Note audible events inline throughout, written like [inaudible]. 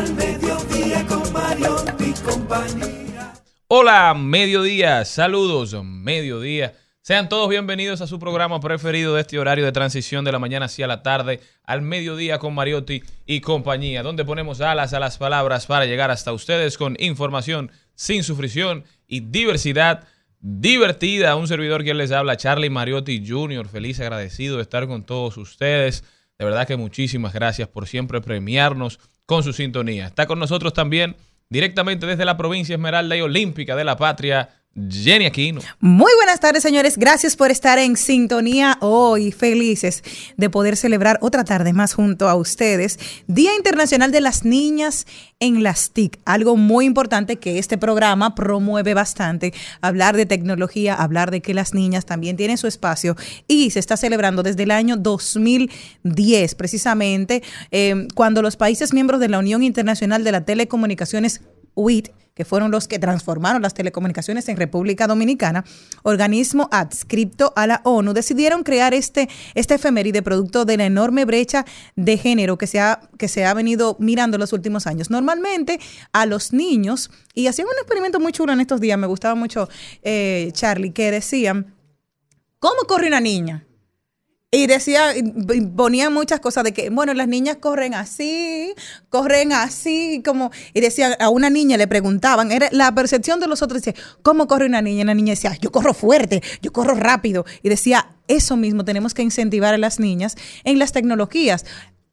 al mediodía con Mario y compañía. Hola, mediodía, saludos, mediodía. Sean todos bienvenidos a su programa preferido de este horario de transición de la mañana hacia la tarde, al mediodía con Mariotti y compañía, donde ponemos alas a las palabras para llegar hasta ustedes con información sin sufrición y diversidad divertida. Un servidor que les habla, Charlie Mariotti Jr., feliz agradecido de estar con todos ustedes. De verdad que muchísimas gracias por siempre premiarnos con su sintonía. Está con nosotros también directamente desde la provincia Esmeralda y Olímpica de la Patria, Jenny Aquino. Muy buenas tardes, señores. Gracias por estar en sintonía hoy. Felices de poder celebrar otra tarde más junto a ustedes. Día Internacional de las Niñas en las TIC. Algo muy importante que este programa promueve bastante. Hablar de tecnología, hablar de que las niñas también tienen su espacio y se está celebrando desde el año 2010, precisamente, eh, cuando los países miembros de la Unión Internacional de las Telecomunicaciones, Que fueron los que transformaron las telecomunicaciones en República Dominicana, organismo adscripto a la ONU, decidieron crear este, este efeméride producto de la enorme brecha de género que se, ha, que se ha venido mirando en los últimos años. Normalmente a los niños, y hacían un experimento muy chulo en estos días, me gustaba mucho, eh, Charlie, que decían, ¿cómo corre una niña? Y decía, ponían muchas cosas de que, bueno, las niñas corren así, corren así, como, y decía, a una niña le preguntaban, era la percepción de los otros, dice, ¿cómo corre una niña? Y la niña decía, yo corro fuerte, yo corro rápido. Y decía, eso mismo tenemos que incentivar a las niñas en las tecnologías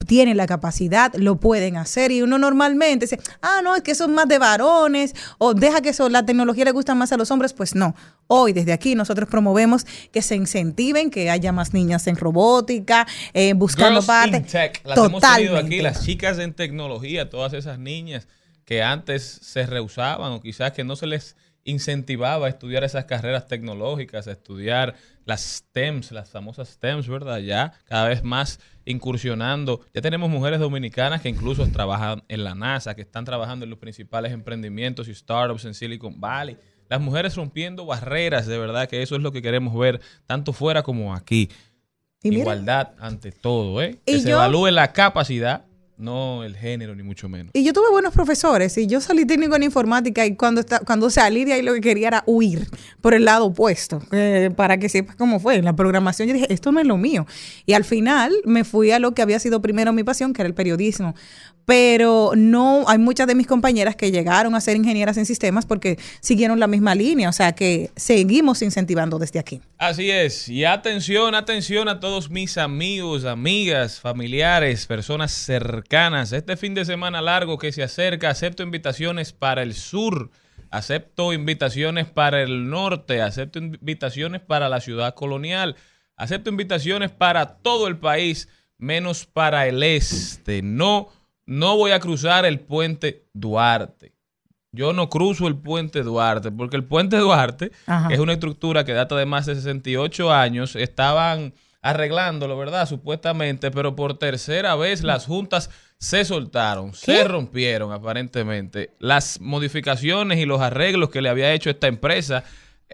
tienen la capacidad, lo pueden hacer. Y uno normalmente dice, ah, no, es que son más de varones, o deja que eso, la tecnología le gusta más a los hombres. Pues no. Hoy, desde aquí, nosotros promovemos que se incentiven, que haya más niñas en robótica, eh, buscando parte. Las hemos tenido aquí, las chicas en tecnología, todas esas niñas que antes se rehusaban o quizás que no se les incentivaba a estudiar esas carreras tecnológicas, a estudiar las STEMs, las famosas STEMs, ¿verdad? Ya cada vez más incursionando. Ya tenemos mujeres dominicanas que incluso trabajan en la NASA, que están trabajando en los principales emprendimientos y startups en Silicon Valley. Las mujeres rompiendo barreras, de verdad que eso es lo que queremos ver, tanto fuera como aquí. Igualdad ante todo, ¿eh? Que se evalúe la capacidad no el género, ni mucho menos. Y yo tuve buenos profesores, y yo salí técnico en informática, y cuando, está, cuando salí de ahí lo que quería era huir por el lado opuesto, eh, para que sepas cómo fue. En la programación yo dije, esto no es lo mío. Y al final me fui a lo que había sido primero mi pasión, que era el periodismo. Pero no, hay muchas de mis compañeras que llegaron a ser ingenieras en sistemas porque siguieron la misma línea, o sea que seguimos incentivando desde aquí. Así es, y atención, atención a todos mis amigos, amigas, familiares, personas cercanas. Este fin de semana largo que se acerca, acepto invitaciones para el sur, acepto invitaciones para el norte, acepto invitaciones para la ciudad colonial, acepto invitaciones para todo el país, menos para el este. No no voy a cruzar el puente Duarte. Yo no cruzo el puente Duarte, porque el puente Duarte es una estructura que data de más de 68 años. Estaban arreglándolo, ¿verdad? Supuestamente, pero por tercera vez las juntas se soltaron, se rompieron aparentemente. Las modificaciones y los arreglos que le había hecho esta empresa,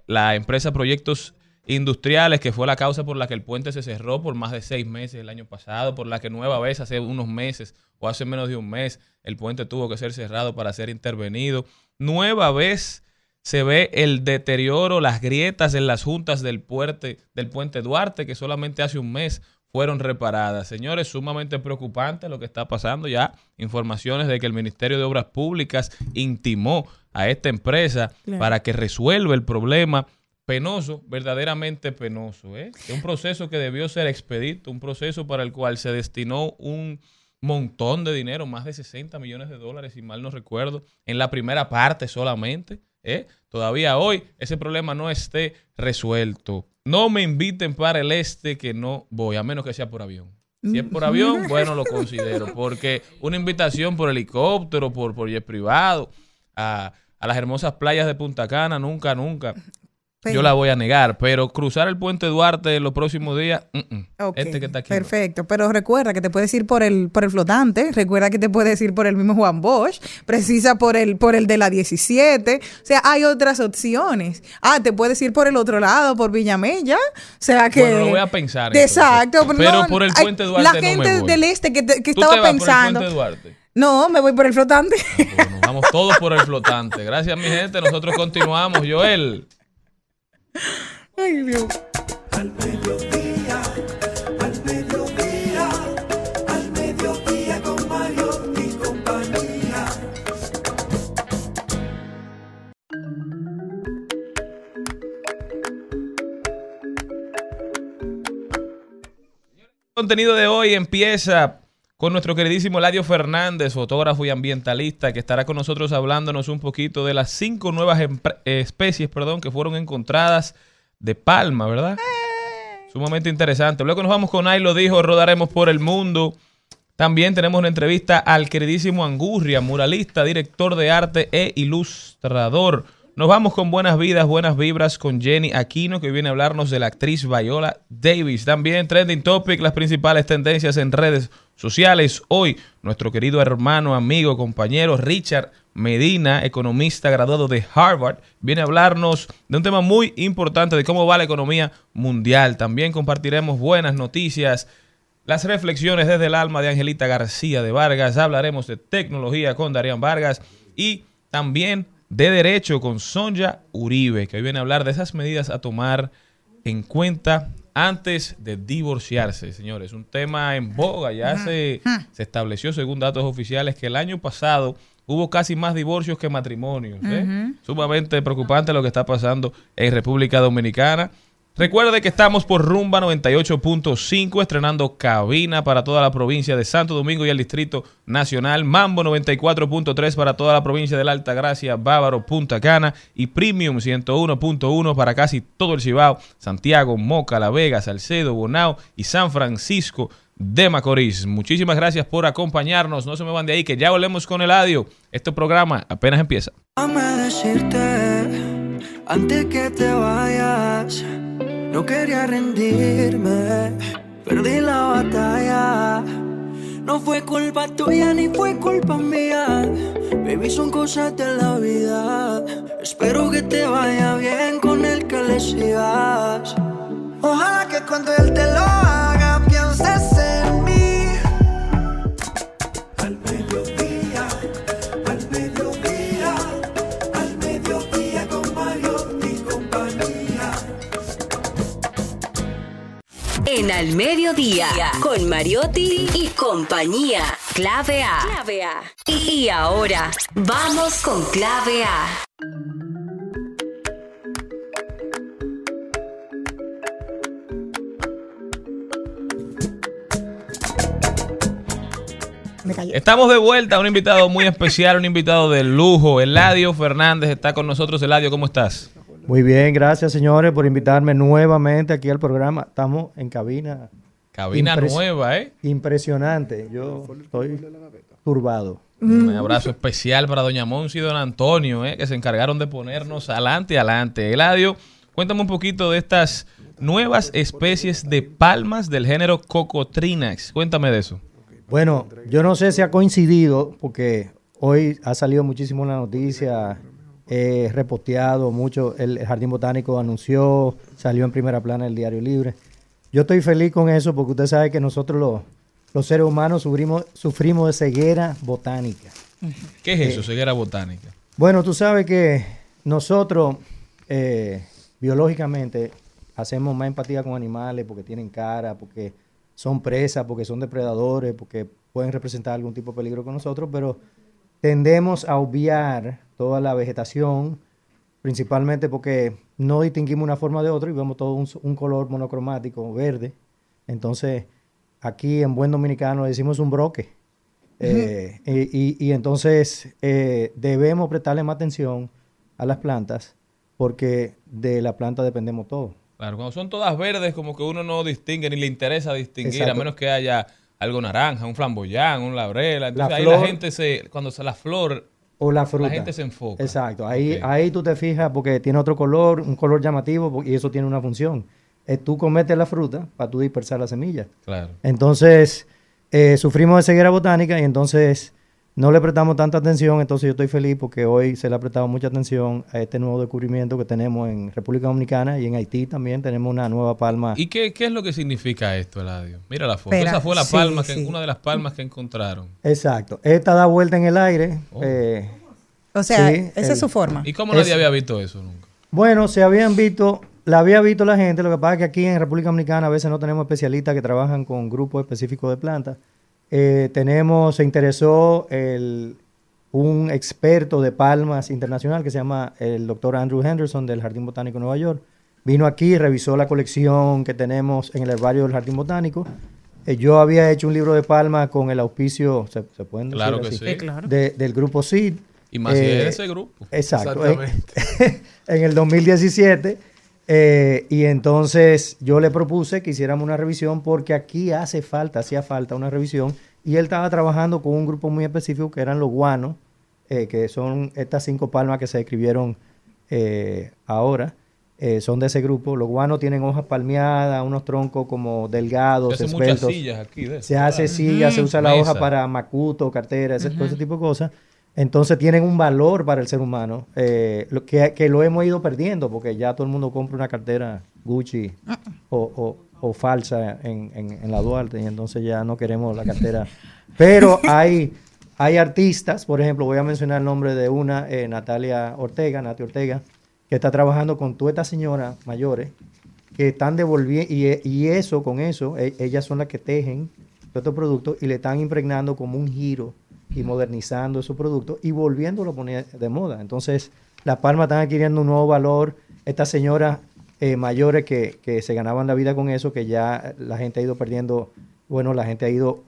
la empresa Proyectos Industriales, que fue la causa por la que el puente se cerró por más de seis meses el año pasado, por la que nueva vez hace unos meses o hace menos de un mes el puente tuvo que ser cerrado para ser intervenido. Nueva vez se ve el deterioro, las grietas en las juntas del puente, del puente Duarte, que solamente hace un mes fueron reparadas. Señores, sumamente preocupante lo que está pasando ya. Informaciones de que el Ministerio de Obras Públicas intimó a esta empresa Claro. para que resuelva el problema penoso, verdaderamente penoso. ¿eh? Es un proceso que debió ser expedito, un proceso para el cual se destinó un montón de dinero, más de 60 millones de dólares, si mal no recuerdo, en la primera parte solamente. ¿Eh? Todavía hoy ese problema no esté resuelto. No me inviten para el este que no voy, a menos que sea por avión. Si es por avión, [laughs] bueno, lo considero, porque una invitación por helicóptero, por, por jet privado, a, a las hermosas playas de Punta Cana, nunca, nunca. Pero- Yo la voy a negar, pero cruzar el puente Duarte en los próximos días, mm, mm. Ok, este que está aquí. Perfecto, pero recuerda que te puedes ir por el por el flotante, recuerda que te puedes ir por el mismo Juan Bosch, precisa por el por el de la 17, o sea, hay otras opciones. Ah, te puedes ir por el otro lado, por Villamella, o sea que Bueno, lo voy a pensar, entonces. Exacto, Pero no, por el puente Duarte La no me gente voy. del este que, te- que ¿Tú estaba te vas pensando, por el puente Duarte? no, me voy por el flotante. Pues nos vamos todos por el flotante. Gracias, mi gente. Nosotros continuamos. Joel. Ay, Dios. Al mediodía, al mediodía, al mediodía con Mario y compañía. El contenido de hoy empieza con nuestro queridísimo Eladio Fernández, fotógrafo y ambientalista, que estará con nosotros hablándonos un poquito de las cinco nuevas eh, especies perdón, que fueron encontradas de palma, ¿verdad? Sumamente interesante. Luego nos vamos con Ay lo dijo, rodaremos por el mundo. También tenemos una entrevista al queridísimo Angurria, muralista, director de arte e ilustrador. Nos vamos con buenas vidas, buenas vibras con Jenny Aquino, que viene a hablarnos de la actriz Viola Davis. También Trending Topic, las principales tendencias en redes sociales. Hoy, nuestro querido hermano, amigo, compañero Richard Medina, economista graduado de Harvard, viene a hablarnos de un tema muy importante de cómo va la economía mundial. También compartiremos buenas noticias las reflexiones desde el alma de Angelita García de Vargas. Hablaremos de tecnología con Darían Vargas y también de derecho con Sonja Uribe, que hoy viene a hablar de esas medidas a tomar en cuenta antes de divorciarse, señores. Un tema en boga. Ya se, se estableció, según datos oficiales, que el año pasado hubo casi más divorcios que matrimonios. ¿eh? Sumamente preocupante lo que está pasando en República Dominicana. Recuerde que estamos por Rumba 98.5 estrenando cabina para toda la provincia de Santo Domingo y el Distrito Nacional, Mambo 94.3 para toda la provincia de la Alta Gracia, Bávaro, Punta Cana y Premium 101.1 para casi todo el Cibao, Santiago, Moca, La Vega, Salcedo, Bonao y San Francisco de Macorís. Muchísimas gracias por acompañarnos. No se me van de ahí que ya volvemos con el audio. Este programa apenas empieza. Déjame decirte antes que te vayas. No quería rendirme, perdí la batalla. No fue culpa tuya ni fue culpa mía. Baby, son cosas de la vida. Espero que te vaya bien con el que le sigas. Ojalá que cuando él te lo haga En Al Mediodía, con Mariotti y compañía. Clave A. Clave A. Y ahora, vamos con Clave A. Estamos de vuelta, un invitado muy especial, un invitado de lujo. Eladio Fernández está con nosotros. Eladio, ¿cómo estás? Muy bien, gracias señores por invitarme nuevamente aquí al programa. Estamos en cabina. Cabina Impres- nueva, ¿eh? Impresionante. Yo estoy turbado. Un abrazo especial para Doña Monsi y Don Antonio, ¿eh? que se encargaron de ponernos adelante, adelante. Eladio, Cuéntame un poquito de estas nuevas especies de palmas del género Cocotrinax. Cuéntame de eso. Bueno, yo no sé si ha coincidido, porque hoy ha salido muchísimo la noticia, he reposteado mucho, el Jardín Botánico anunció, salió en primera plana el Diario Libre. Yo estoy feliz con eso porque usted sabe que nosotros los, los seres humanos sufrimos, sufrimos de ceguera botánica. ¿Qué es eso, ceguera botánica? Bueno, tú sabes que nosotros eh, biológicamente hacemos más empatía con animales porque tienen cara, porque son presas, porque son depredadores, porque pueden representar algún tipo de peligro con nosotros, pero tendemos a obviar toda la vegetación, principalmente porque no distinguimos una forma de otra y vemos todo un, un color monocromático, verde. Entonces, aquí en buen dominicano decimos un broque. Eh, y, y- y entonces eh, debemos prestarle más atención a las plantas porque de la planta dependemos todos. Claro, cuando son todas verdes, como que uno no distingue ni le interesa distinguir, a menos que haya algo naranja, un flamboyán, un laurel. Entonces La ahí la gente se, cuando se la flor, O la fruta. gente se enfoca. Exacto. Ahí, ahí tú te fijas porque tiene otro color, un color llamativo y eso tiene una función. Es tú cometes la fruta para tú dispersar la semilla. claro. Entonces, eh, sufrimos de ceguera botánica y entonces no le prestamos tanta atención. Entonces, yo estoy feliz porque hoy se le ha prestado mucha atención a este nuevo descubrimiento que tenemos en República Dominicana y en Haití también. Tenemos una nueva palma. ¿Y qué, qué es lo que significa esto, Eladio? Mira la foto. Esa fue la sí, palma, que, sí. una de las palmas que encontraron. Exacto. Esta da vuelta en el aire. Oh. eh, O sea, Sí, esa el- es su forma. ¿Y cómo Es- nadie había visto eso nunca? Bueno, se habían visto, la había visto la gente, lo que pasa es que aquí en República Dominicana a veces no tenemos especialistas que trabajan con grupos específicos de plantas. Eh, tenemos, se interesó el, un experto de palmas internacional que se llama el doctor Andrew Henderson del Jardín Botánico de Nueva York. Vino aquí, revisó la colección que tenemos en el herbario del Jardín Botánico. Eh, yo había hecho un libro de palmas con el auspicio, ¿se, se pueden decir Claro que así? sí. Sí, claro. De- del grupo CID. Y más Eh, de ese grupo. Exacto. En, [laughs] en el 2017. Eh, y entonces yo le propuse que hiciéramos una revisión porque aquí hace falta, hacía falta una revisión. Y él estaba trabajando con un grupo muy específico que eran los guanos, eh, que son estas cinco palmas que se describieron eh, ahora. eh, son de ese grupo. Los guanos tienen hojas palmeadas, unos troncos como delgados, Se hacen muchas esbeltos. sillas aquí de eso, Se hace ¿verdad? silla, se usa la Mesa. hoja para macuto, cartera, ese, todo ese tipo de cosas. Entonces tienen un valor para el ser humano eh, lo que, que lo hemos ido perdiendo porque ya todo el mundo compra una cartera Gucci o, o- o falsa en, en- en la Duarte y entonces ya no queremos la cartera. [laughs] Pero hay, hay artistas, por ejemplo, voy a mencionar el nombre de una, eh, Natalia Ortega, Nati Ortega, que está trabajando con todas estas señoras mayores que están devolviendo, y, e- y eso, con eso, e- ellas son las que tejen estos productos y le están impregnando como un giro y modernizando esos productos y volviéndolo a poner de moda. Entonces, las palmas están adquiriendo un nuevo valor. Estas señoras eh, mayores que, que se ganaban la vida con eso, que ya la gente ha ido perdiendo, bueno, la gente ha ido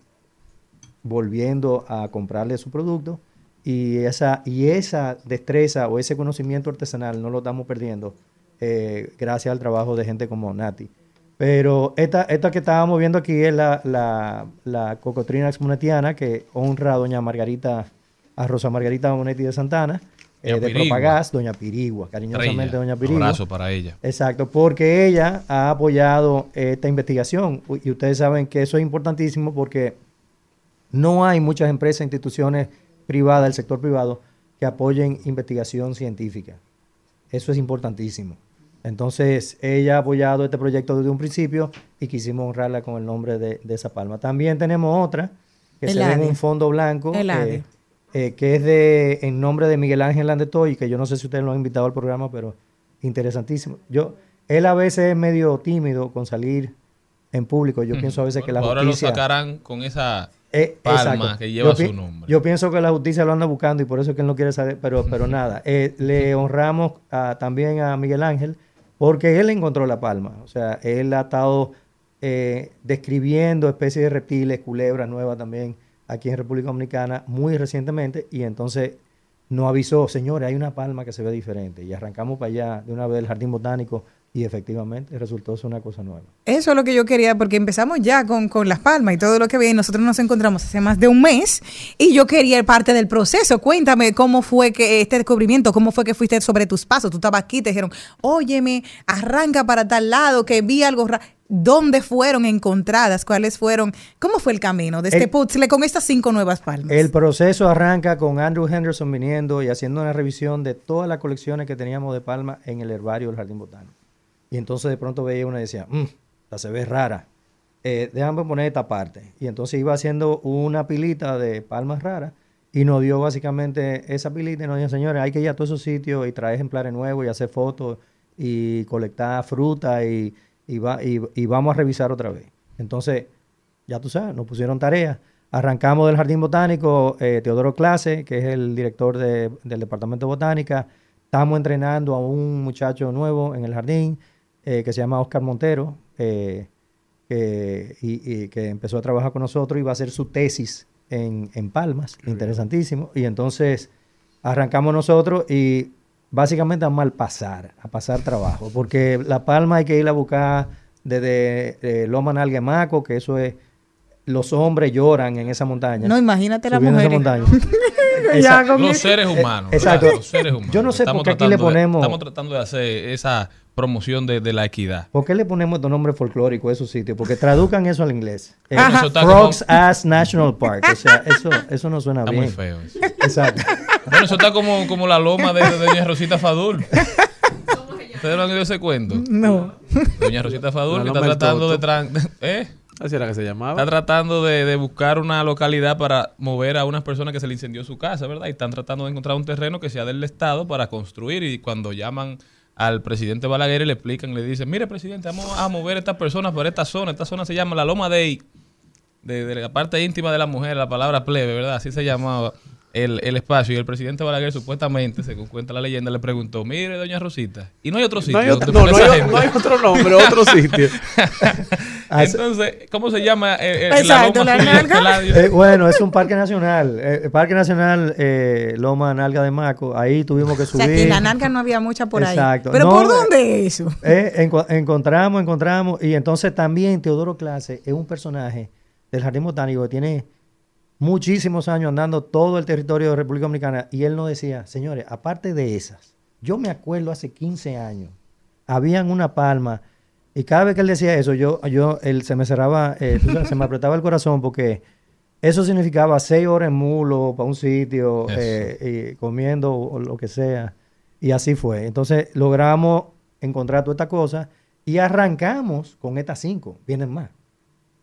volviendo a comprarle su producto y esa, y esa destreza o ese conocimiento artesanal no lo estamos perdiendo eh, gracias al trabajo de gente como Nati. Pero esta, esta que estábamos viendo aquí es la, la, la cocotrina exmonetiana que honra a doña Margarita, a Rosa Margarita Bonetti de Santana, eh, de Pirigua. Propagás, doña Pirigua, cariñosamente doña Un Pirigua. abrazo para ella. Exacto, porque ella ha apoyado esta investigación y ustedes saben que eso es importantísimo porque no hay muchas empresas, instituciones privadas, del sector privado, que apoyen investigación científica. Eso es importantísimo. Entonces, ella ha apoyado este proyecto desde un principio y quisimos honrarla con el nombre de, de esa palma. También tenemos otra que se ve en un fondo blanco, eh, eh, que es de en nombre de Miguel Ángel Landetoy, que yo no sé si ustedes lo han invitado al programa, pero interesantísimo. Yo, él a veces es medio tímido con salir en público. Yo pienso a veces que la Bueno, ahora justicia... lo sacarán con esa Eh, palma exacto. que lleva Yo su nombre. Yo pienso que la justicia lo anda buscando y por eso es que él no quiere saber, pero, pero [laughs] nada. Eh, le honramos a- también a Miguel Ángel porque él encontró la palma. O sea, él ha estado eh, describiendo especies de reptiles, culebras nuevas también aquí en República Dominicana muy recientemente y entonces nos avisó, señores, hay una palma que se ve diferente y arrancamos para allá de una vez del Jardín Botánico Y efectivamente resultó ser una cosa nueva. Eso es lo que yo quería, porque empezamos ya con, con Las Palmas y todo lo que y nosotros nos encontramos hace más de un mes, y yo quería parte del proceso. Cuéntame cómo fue que este descubrimiento, cómo fue que fuiste sobre tus pasos. Tú estabas aquí, te dijeron, óyeme, arranca para tal lado, que vi algo raro. ¿Dónde fueron encontradas? ¿Cuáles fueron? ¿Cómo fue el camino de este puzzle con estas cinco nuevas palmas? El proceso arranca con Andrew Henderson viniendo y haciendo una revisión de todas las colecciones que teníamos de palma en el herbario del Jardín Botánico. Y entonces de pronto veía una y decía, "Mm, esta se ve rara. Eh, déjame poner esta parte. Y entonces iba haciendo una pilita de palmas raras y nos dio básicamente esa pilita y nos dijo, señores, hay que ir a todos esos sitios y traer ejemplares nuevos y hacer fotos y colectar fruta y, y, va- y- vamos a revisar otra vez. Entonces, ya tú sabes, nos pusieron tarea. Arrancamos del Jardín Botánico, eh, Teodoro Clase, que es el director de- del Departamento de Botánica. Estamos entrenando a un muchacho nuevo en el jardín eh, que se llama Oscar Montero, eh, que, y, y que empezó a trabajar con nosotros y va a hacer su tesis en, en Palmas, interesantísimo. Y entonces arrancamos nosotros y básicamente vamos al pasar, a pasar trabajo, porque La Palma hay que ir a buscar desde eh, Loma Nalga Maco, que eso es, los hombres lloran en esa montaña. No, imagínate Esa- [laughs] con Los seres humanos. Eh, exacto. ¿verdad? Los seres humanos. Yo no sé por qué aquí le de- ponemos- estamos tratando de hacer esa promoción de, de la equidad. ¿Por qué le ponemos estos nombres folclóricos a esos sitios? Porque traduzcan eso al inglés. [laughs] Eh, Ajá. Eso está Frogs como- Ass National Park. O sea, eso, eso no suena Está bien. muy feo eso. Exacto. Bueno, eso está como, como la loma de, de Doña Rosita Fadul. ¿Ustedes no han oído ese cuento? No. Doña Rosita Fadul que está tratando de... Tran- ¿Eh? Así era que se llamaba. Está tratando de, de buscar una localidad para mover a unas personas que se le incendió su casa, ¿verdad? Y están tratando de encontrar un terreno que sea del Estado para construir. Y cuando llaman al presidente Balaguer le explican, le dicen, mire, presidente, vamos a mover a estas personas por esta zona. Esta zona se llama la Loma de, de, de la parte íntima de la mujer, la palabra plebe, ¿verdad? Así se llamaba el, el espacio. Y el presidente Balaguer supuestamente, según cuenta la leyenda, le preguntó, mire, doña Rosita, y no hay otro sitio. No hay, otro, no, no hay- gente?" no hay otro nombre, otro [laughs] sitio. [laughs] Entonces, ¿cómo se llama eh, eh, Exacto, la loma nalga. [laughs] Eh, bueno, es un parque nacional. Eh, el parque nacional eh, Loma Nalga de Maco. Ahí tuvimos que O subir. sea, que en la narca no había mucha por ahí. Exacto. ¿Pero No, por eh, dónde es eso? Eh, enco- encontramos, encontramos. Y entonces también Teodoro Clase es un personaje del Jardín Botánico que tiene muchísimos años andando todo el territorio de República Dominicana. Y él nos decía, señores, aparte de esas, yo me acuerdo hace 15 años, habían una palma. Y cada vez que él decía eso, yo, yo él, se me cerraba, eh, sabes, se me apretaba el corazón porque eso significaba seis horas en mulo para un sitio, eh, y comiendo o lo que sea. Y así fue. Entonces logramos encontrar toda esta cosa y arrancamos con estas cinco. Vienen más.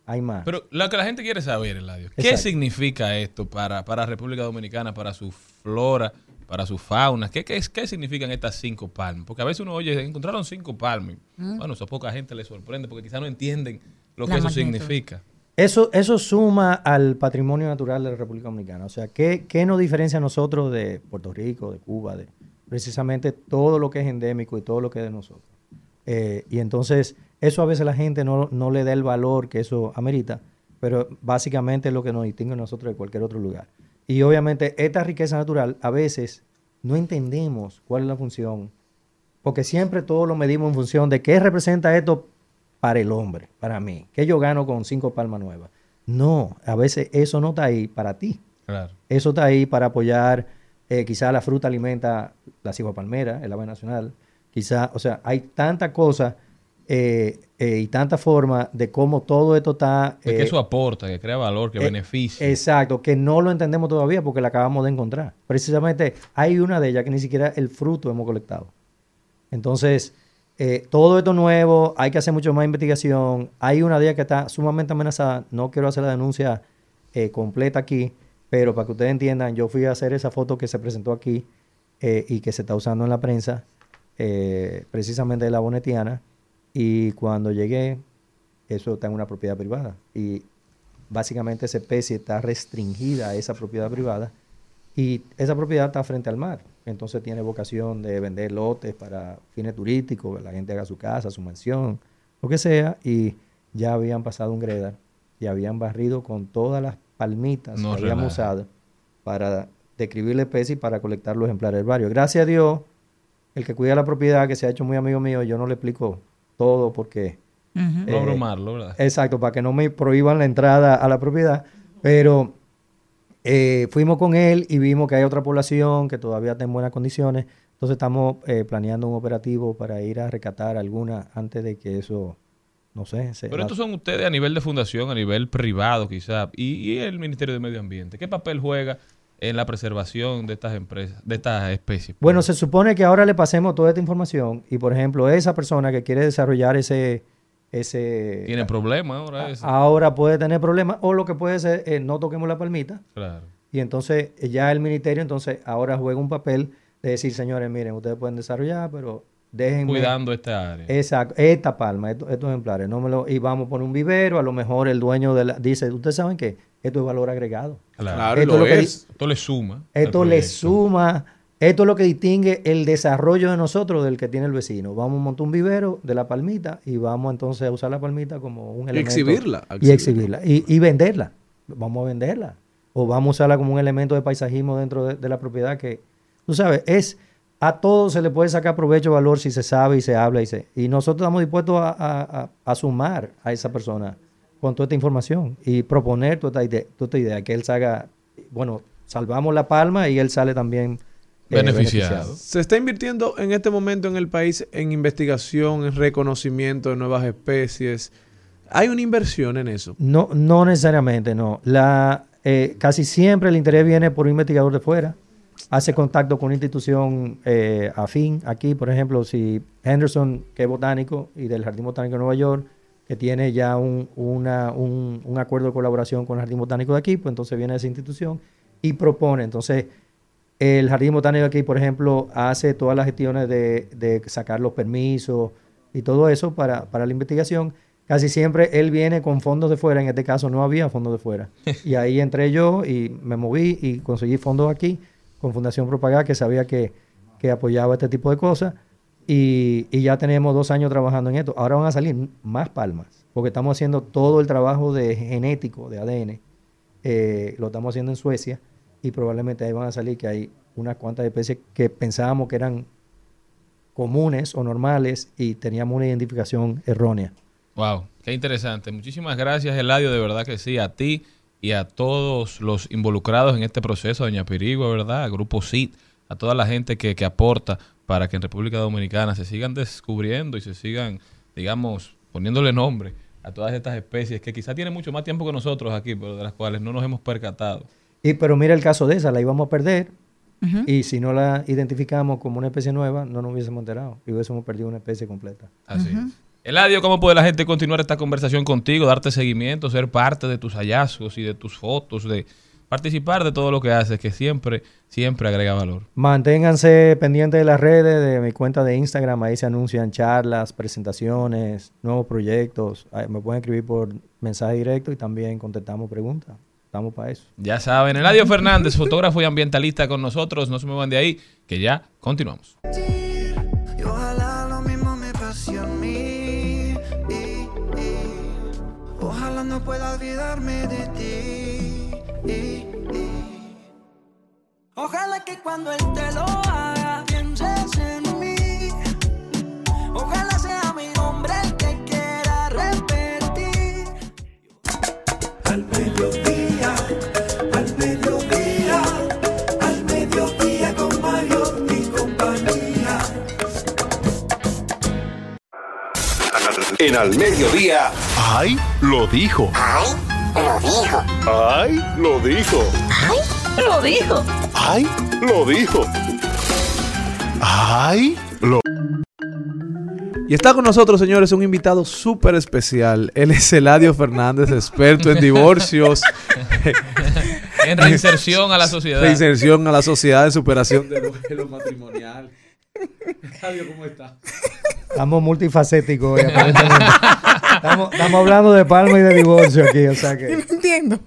Hay más. Pero lo que la gente quiere saber, Eladio, ¿qué Exacto. significa esto para, para República Dominicana, para su flora, para su fauna? ¿Qué, qué, qué significan estas cinco palmas? Porque a veces uno oye, encontraron cinco palmas. Bueno, eso a poca gente le sorprende porque quizás no entienden lo La que eso magnitud. significa. Eso, eso suma al patrimonio natural de la República Dominicana. O sea, ¿qué, qué nos diferencia a nosotros de Puerto Rico, de Cuba, de precisamente todo lo que es endémico y todo lo que es de nosotros? Eh, y entonces, eso a veces la gente no, no le da el valor que eso amerita, pero básicamente es lo que nos distingue a nosotros de cualquier otro lugar. Y obviamente, esta riqueza natural, a veces no entendemos cuál es la función, porque siempre todo lo medimos en función de qué representa esto para el hombre, para mí, que yo gano con cinco palmas nuevas. No, a veces eso no está ahí para ti. Claro. Eso está ahí para apoyar, eh, quizá la fruta alimenta la cigua palmera, el ave nacional, quizá, o sea, hay tanta cosa eh, eh, y tanta forma de cómo todo esto está... De que eh, eso aporta, que crea valor, que eh, beneficia. Exacto, que no lo entendemos todavía porque la acabamos de encontrar. Precisamente hay una de ellas que ni siquiera el fruto hemos colectado. Entonces, eh, todo esto nuevo, hay que hacer mucho más investigación. Hay una de ellas que está sumamente amenazada. No quiero hacer la denuncia eh, completa aquí, pero para que ustedes entiendan, yo fui a hacer esa foto que se presentó aquí eh, y que se está usando en la prensa, eh, precisamente de la bonetiana. Y cuando llegué, eso está en una propiedad privada. Y básicamente esa especie está restringida a esa propiedad privada y esa propiedad está frente al mar. Entonces tiene vocación de vender lotes para fines turísticos, que la gente haga su casa, su mansión, lo que sea. Y ya habían pasado un greda y habían barrido con todas las palmitas No que habíamos usado para describir la especie y para colectar los ejemplares del barrio. Gracias a Dios, el que cuida la propiedad, que se ha hecho muy amigo mío, yo no le explico todo porque... No eh, abrumarlo, ¿verdad? Exacto, para que no me prohíban la entrada a la propiedad. Pero eh, fuimos con él y vimos que hay otra población que todavía está en buenas condiciones. Entonces estamos eh, planeando un operativo para ir a rescatar alguna antes de que eso, no sé. se- Pero estos son ustedes a nivel de fundación, a nivel privado quizá, y, y el Ministerio de Medio Ambiente. ¿Qué papel juega en la preservación de estas empresas, de estas especies? Bueno, se supone que ahora le pasemos toda esta información y, por ejemplo, esa persona que quiere desarrollar ese... ese Tiene problemas ahora ahora puede tener problemas o lo que puede ser, eh, no toquemos la palmita Claro. y entonces eh, ya el ministerio entonces ahora juega un papel de decir, señores, miren, ustedes pueden desarrollar, pero déjenme... Cuidando esta área. Exacto, esta palma, estos, estos ejemplares, no me lo, y vamos a poner un vivero, a lo mejor el dueño de la, dice, ustedes saben que esto es valor agregado. Claro, Esto lo que es. Esto le suma. Esto le suma, esto es lo que distingue el desarrollo de nosotros del que tiene el vecino. Vamos a montar un vivero de la palmita y vamos entonces a usar la palmita como un Y elemento. exhibirla, Y exhibirla. Y, y venderla. Vamos a venderla. O vamos a usarla como un elemento de paisajismo dentro de, de la propiedad que, tú sabes, es... A todo se le puede sacar provecho, valor, si se sabe y se habla. Y, se, y nosotros estamos dispuestos a, a- a- a sumar a esa persona con toda esta información y proponer toda esta idea, toda esta idea que él salga, bueno, salvamos la palma y él sale también eh, Beneficiado. Se está invirtiendo en este momento en el país en investigación, en reconocimiento de nuevas especies. ¿Hay una inversión en eso? No, no necesariamente, no. La, eh, casi siempre el interés viene por un investigador de fuera. Hace contacto con una institución eh, afín. Aquí, por ejemplo, si Henderson, que es botánico y del Jardín Botánico de Nueva York, que tiene ya un, una- un, un acuerdo de colaboración con el Jardín Botánico de aquí, pues entonces viene esa institución y propone. Entonces, el Jardín Botánico de aquí, por ejemplo, hace todas las gestiones de, de sacar los permisos y todo eso para, para la investigación. Casi siempre él viene con fondos de fuera, en este caso no había fondos de fuera. [laughs] Y ahí entré yo y me moví y conseguí fondos aquí con Fundación Propagá, que sabía que, que apoyaba este tipo de cosas. Y, ya tenemos dos años trabajando en esto. Ahora van a salir más palmas, porque estamos haciendo todo el trabajo de genético, de ADN. eh, lo estamos haciendo en Suecia y probablemente ahí van a salir que hay unas cuantas especies que pensábamos que eran comunes o normales y teníamos una identificación errónea. Wow, qué interesante. Muchísimas gracias, Eladio, de verdad que sí, a ti y a todos los involucrados en este proceso, Doña Pirigua, ¿verdad? Grupo CID, a toda la gente que, que aporta para que en República Dominicana se sigan descubriendo y se sigan, digamos, poniéndole nombre a todas estas especies que quizá tienen mucho más tiempo que nosotros aquí, pero de las cuales no nos hemos percatado. Y, pero mira el caso de esa, la íbamos a perder y si no la identificamos como una especie nueva, no nos hubiésemos enterado y hubiésemos perdido una especie completa. Así es. Eladio, ¿cómo puede la gente continuar esta conversación contigo, darte seguimiento, ser parte de tus hallazgos y de tus fotos, de participar de todo lo que haces, que siempre, siempre agrega valor? Manténganse pendientes de las redes, de mi cuenta de Instagram, ahí se anuncian charlas, presentaciones, nuevos proyectos. Ahí me pueden escribir por mensaje directo y también contestamos preguntas. Estamos para eso. Ya saben, Eladio Fernández, fotógrafo y ambientalista con nosotros. No se muevan de ahí, que ya continuamos. Y ojalá lo mismo me pase a mí. Y- y Ojalá no pueda olvidarme de ti. Ojalá que cuando él te lo haga pienses en mí. Ojalá sea mi nombre el que quiera repetir. Al mediodía, al mediodía, al mediodía con Mario y compañía. En Al Mediodía. ¡Ay! Lo dijo. ¡Ay! Lo dijo. ¡Ay! Lo dijo. ¡Ay! Lo dijo. ¡Ay! Lo dijo. ¡Ay! Lo Y está con nosotros, señores, un invitado súper especial. Él es Eladio Fernández, experto en divorcios, En reinserción a la sociedad. reinserción a la sociedad, de superación de duelo matrimonial. [laughs] ¿cómo está? Estamos multifacéticos hoy, aparentemente. estamos, estamos hablando de palma y de divorcio aquí, o sea que... no entiendo.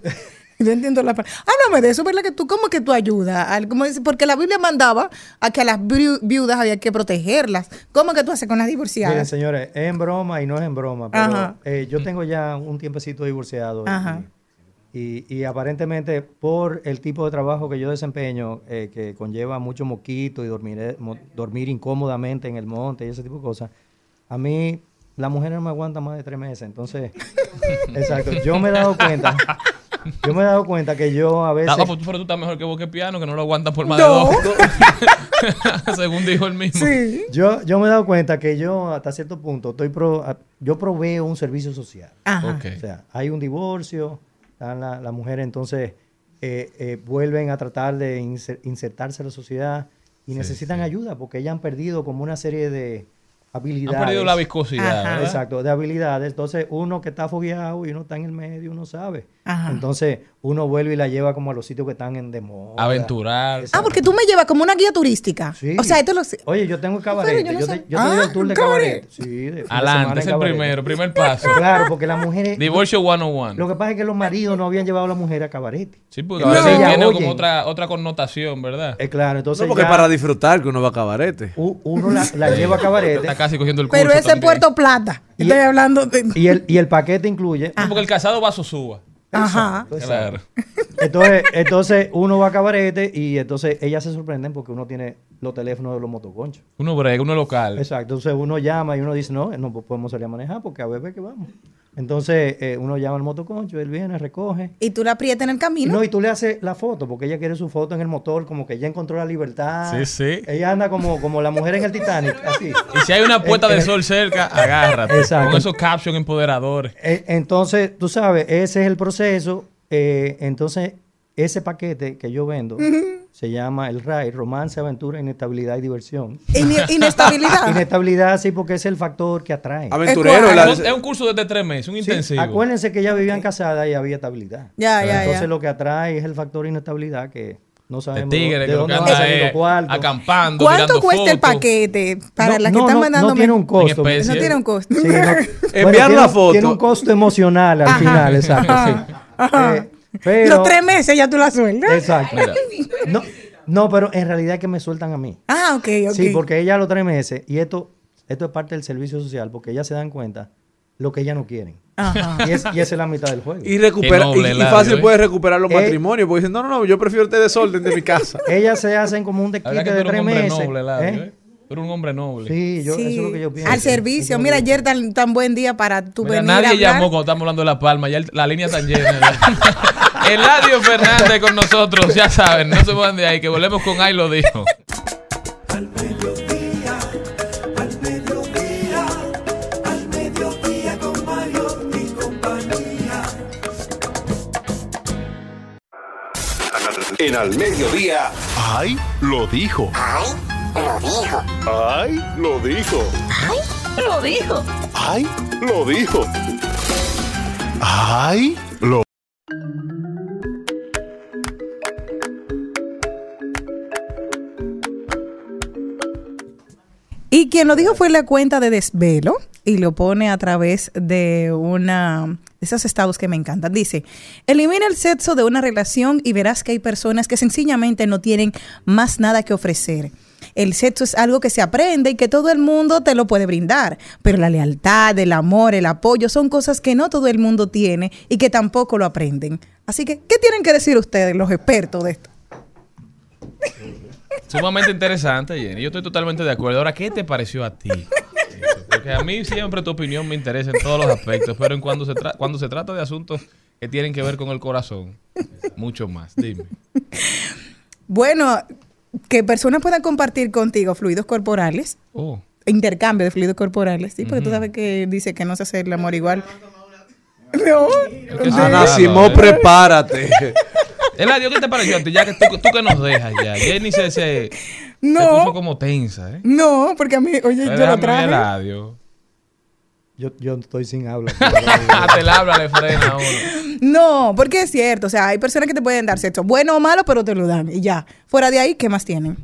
Yo entiendo la palabra. Háblame de eso, ¿verdad? Que tú, ¿cómo que tú ayudas? Al- como dice- porque la Biblia mandaba a que a las viu- viudas había que protegerlas. ¿Cómo que tú haces con las Miren, divorciadas? señores, es en broma y no es en broma, pero eh, yo tengo ya un tiempecito divorciado. Ajá. Y, y aparentemente por el tipo de trabajo que yo desempeño, eh, que conlleva mucho moquito y dormir, mo- dormir incómodamente en el monte y ese tipo de cosas, a mí las mujeres no me aguantan más de tres meses. Entonces, [laughs] exacto. Yo me he dado cuenta. Yo me he dado cuenta que yo a veces. Ah, pues, pero tú estás mejor que Boque Piano, que no lo aguantas por más No. de dos. [laughs] [laughs] Según dijo él mismo. Sí. Yo, yo me he dado cuenta que yo, hasta cierto punto, estoy pro, a- yo proveo un servicio social. Ajá. Ok. O sea, hay un divorcio, están la- las mujeres entonces eh, eh, vuelven a tratar de inser- insertarse en la sociedad y necesitan ayuda porque ellas han perdido como una serie de habilidades. Han perdido la viscosidad. Exacto, de habilidades. Entonces, uno que está fogueado y uno está en el medio, uno sabe. Ajá. Entonces, uno vuelve y la lleva como a los sitios que están en demo. Aventurar. Ah, porque tú me llevas como una guía turística. Sí. O sea, esto lo sé. Oye, yo tengo el cabaret. yo no yo, te, yo te doy Ah, el tour de cabaret. cabaret. Sí, de Adelante, es el cabaret. primero, primer paso. Claro, porque las mujeres. Divorcio 101. Lo que pasa es que los maridos no habían llevado a la mujer a cabaret. Sí, porque a Entonces veces ellas tiene como otra, otra connotación, ¿verdad? Eh, claro, entonces. No, porque ya para disfrutar que uno va a cabarete. u- uno la, la lleva a cabaret. Está casi cogiendo el curso. Pero ese es también. Puerto Plata. Y- Estoy hablando de. Y el, y el paquete incluye. No, porque el casado va a Sosúa. Ajá. Claro. Entonces, entonces uno va a cabarete y entonces ellas se sorprenden porque uno tiene los teléfonos de los motoconchos. Uno brega, uno local. Exacto. Entonces uno llama y uno dice, no, no podemos salir a manejar porque a bebé que vamos. Entonces eh, uno llama al motoconcho, él viene, recoge. Y tú la aprietas en el camino. No, y tú le haces la foto, porque ella quiere su foto en el motor, como que ella encontró la libertad. Sí, sí. Ella anda como, como la mujer en el Titanic, [laughs] así. Y si hay una puesta de sol cerca, agárrate. Exacto. Con esos captions empoderadores. Eh, Entonces, tú sabes, ese es el proceso. eh, entonces, ese paquete que yo vendo se llama el RAI, Romance, Aventura, Inestabilidad y Diversión. Ine- [laughs] inestabilidad. Inestabilidad, sí, porque es el factor que atrae. Aventurero. la- Es un curso desde tres meses, un Sí, intensivo. acuérdense que ya vivían casadas y había estabilidad. Ya, ya, Entonces, ya. lo que atrae es el factor inestabilidad que no de sabemos tigre, de que lo dónde que van a acampando, ¿Cuánto cuesta el paquete? Para No, las que no, están mandando. no tiene un costo. No tiene un costo. Sí, no. [laughs] Bueno, Enviar tiene la foto. Tiene un costo emocional al Ajá. final, exacto. sí. Ajá. Eh, pero, [laughs] Los tres meses ya tú la sueltas. Exacto. No, no, pero en realidad es que me sueltan a mí. Ah, ok, ok. Sí, porque ella a los tres meses, y esto, esto es parte del servicio social, porque ellas se dan cuenta lo que ellas no quieren. Ajá. Y, es, y esa es la mitad del juego. Y recupera, y, fácil ¿eh? puedes recuperar los Eh, matrimonios, porque dicen, no, no, no, yo prefiero este desorden de mi [laughs] casa. Ellas se hacen como un desquite de tres un hombre meses. noble, Labio, ¿eh? ¿eh? Tú eres un hombre noble. Sí, yo, Sí, eso es lo que yo pienso. Al servicio. Mira, ayer tan, tan buen día para tu Mira, venir nadie llamó cuando estamos hablando de La Palma, ya el- la línea está llena. [laughs] Eladio Fernández con nosotros, ya saben, no se van de ahí, que volvemos con Ay lo dijo. Al mediodía, al mediodía, al mediodía con Mario y compañía. En Al Mediodía. ¡Ay! Lo dijo. ¡Ay! Lo dijo. ¡Ay! Lo dijo. Lo dijo. ¡Ay! Lo dijo. ¡Ay! Lo Y quien lo dijo fue la cuenta de Desvelo y lo pone a través de una de esos estados que me encantan. Dice, elimina el sexo de una relación y verás que hay personas que sencillamente no tienen más nada que ofrecer. El sexo es algo que se aprende y que todo el mundo te lo puede brindar, pero la lealtad, el amor, el apoyo son cosas que no todo el mundo tiene y que tampoco lo aprenden. Así que, ¿qué tienen que decir ustedes, los expertos de esto? [laughs] Sumamente interesante, Jenny. Yo estoy totalmente de acuerdo. Ahora, ¿qué te pareció a ti? Porque a mí siempre tu opinión me interesa en todos los aspectos, pero en cuando se, tra- cuando se trata de asuntos que tienen que ver con el corazón, mucho más. Dime. Bueno, que personas puedan compartir contigo fluidos corporales, Oh, intercambio de fluidos corporales, sí, porque tú sabes que dice que no se hace el amor igual. No, Ana claro, Simó, ¿eh? prepárate. [laughs] Eladio, ¿qué te pareció a ti? Ya que tú, tú que nos dejas ya. Jenny se, se, se puso no, como tensa, ¿eh? no, porque a mí, oye, yo lo traje. Eladio. Yo, yo estoy sin habla. [laughs] Te la habla, le frena a uno. No, porque es cierto, o sea, hay personas que te pueden dar sexo, bueno o malo, pero te lo dan y ya. Fuera de ahí, ¿qué más tienen?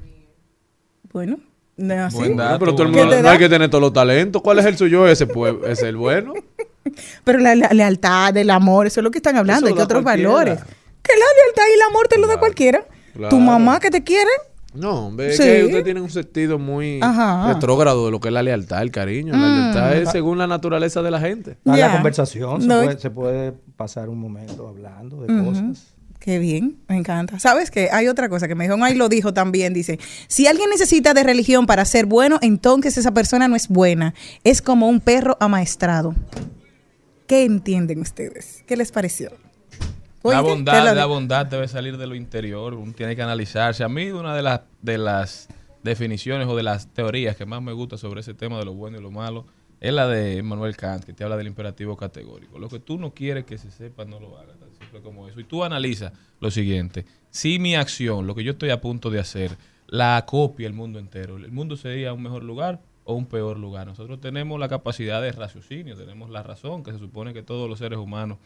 Bueno, no es así. Buen dato. Pero todo el ¿Qué mundo, no hay que tener todos los talentos. ¿Cuál es el suyo? Ese pues, es el bueno. [laughs] Pero la, la lealtad, el amor, eso es lo que están hablando, Eso hay que otros cualquiera. valores. Que la lealtad y el amor te lo da cualquiera. Claro. Tu mamá que te quiere, No, hombre, es que usted tiene un sentido muy Ajá. retrógrado de lo que es la lealtad, el cariño. La lealtad es según la naturaleza de la gente. Ya. la conversación se, No. puede, se puede pasar un momento hablando de cosas. Qué bien, me encanta. ¿Sabes qué? Hay otra cosa que me dijo, ahí lo dijo también, dice, si alguien necesita de religión para ser bueno, entonces esa persona no es buena, es como un perro amaestrado. ¿Qué entienden ustedes? ¿Qué les pareció? La bondad, la bondad debe salir de lo interior, uno tiene que analizarse. A mí una de las, de las definiciones o de las teorías que más me gusta sobre ese tema de lo bueno y lo malo es la de Emmanuel Kant, que te habla del imperativo categórico. Lo que tú no quieres que se sepa, no lo hagas, tan simple como eso. Y tú analizas lo siguiente, si mi acción, lo que yo estoy a punto de hacer, la copia el mundo entero, ¿el mundo sería un mejor lugar o un peor lugar? Nosotros tenemos la capacidad de raciocinio, tenemos la razón, que se supone que todos los seres humanos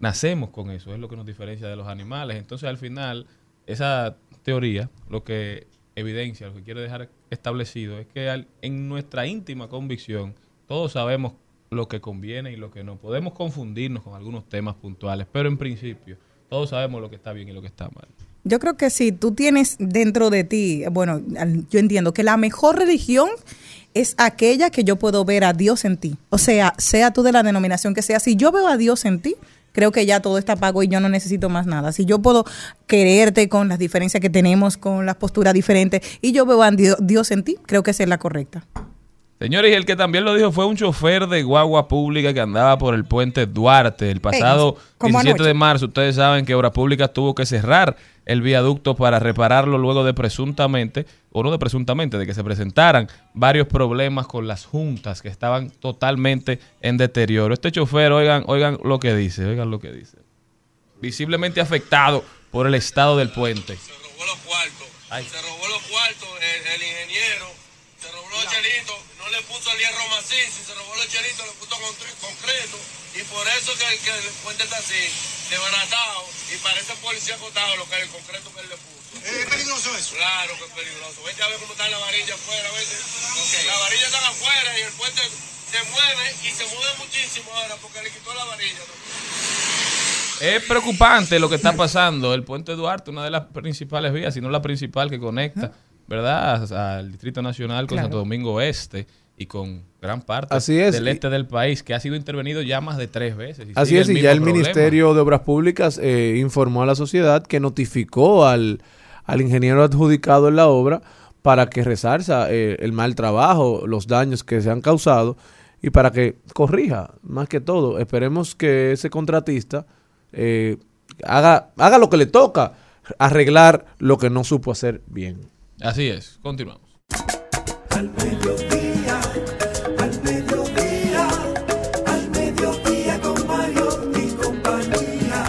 nacemos con eso, es lo que nos diferencia de los animales. Entonces, al final, esa teoría lo que evidencia, lo que quiere dejar establecido es que al- en nuestra íntima convicción, todos sabemos lo que conviene y lo que no. Podemos confundirnos con algunos temas puntuales, pero en principio, todos sabemos lo que está bien y lo que está mal. Yo creo que si tú tienes dentro de ti, bueno, yo entiendo que la mejor religión es aquella que yo puedo ver a Dios en ti. O sea, sea tú de la denominación que sea, si yo veo a Dios en ti, creo que ya todo está pago y yo no necesito más nada. Si yo puedo quererte con las diferencias que tenemos, con las posturas diferentes, y yo veo a Dio- Dios en ti, creo que esa es la correcta. Señores, y el que también lo dijo fue un chofer de guagua pública que andaba por el puente Duarte. El pasado como 17 anoche. de marzo, ustedes saben que Obras Públicas tuvo que cerrar el viaducto para repararlo luego de presuntamente, o no de presuntamente, de que se presentaran varios problemas con las juntas que estaban totalmente en deterioro. Este chofer, oigan, oigan lo que dice, oigan lo que dice. Visiblemente afectado por el estado del puente. se robó los cuartos. Ay. Se robó los cuartos el, el ingeniero, se robó los chelitos, no le puso el hierro macizo, se robó los chelitos, le puso concre- concreto. Y por eso que, que el puente está así, desbaratado, y parece policía acotado lo que es el concreto que él le puso. ¿Es peligroso eso? Claro que es peligroso. Vete a ver cómo está la varilla afuera, vete. La varilla está afuera y el puente se mueve y se mueve muchísimo ahora porque le quitó la varilla. Es preocupante lo que está pasando. El puente Duarte, una de las principales vías, si no la principal que conecta, ¿verdad? Al Distrito Nacional con Claro. Santo Domingo Este y con gran parte Así es, del y- este del país, que ha sido intervenido ya más de tres veces. y Así es, y ya el problema. Ministerio de Obras Públicas eh, informó a la sociedad que notificó al, al ingeniero adjudicado en la obra para que resarza eh, el mal trabajo, los daños que se han causado y para que corrija, más que todo. Esperemos que ese contratista eh, haga, haga lo que le toca, arreglar lo que no supo hacer bien. Así es, continuamos. Al mediodía, al mediodía, al mediodía con Mario y compañía.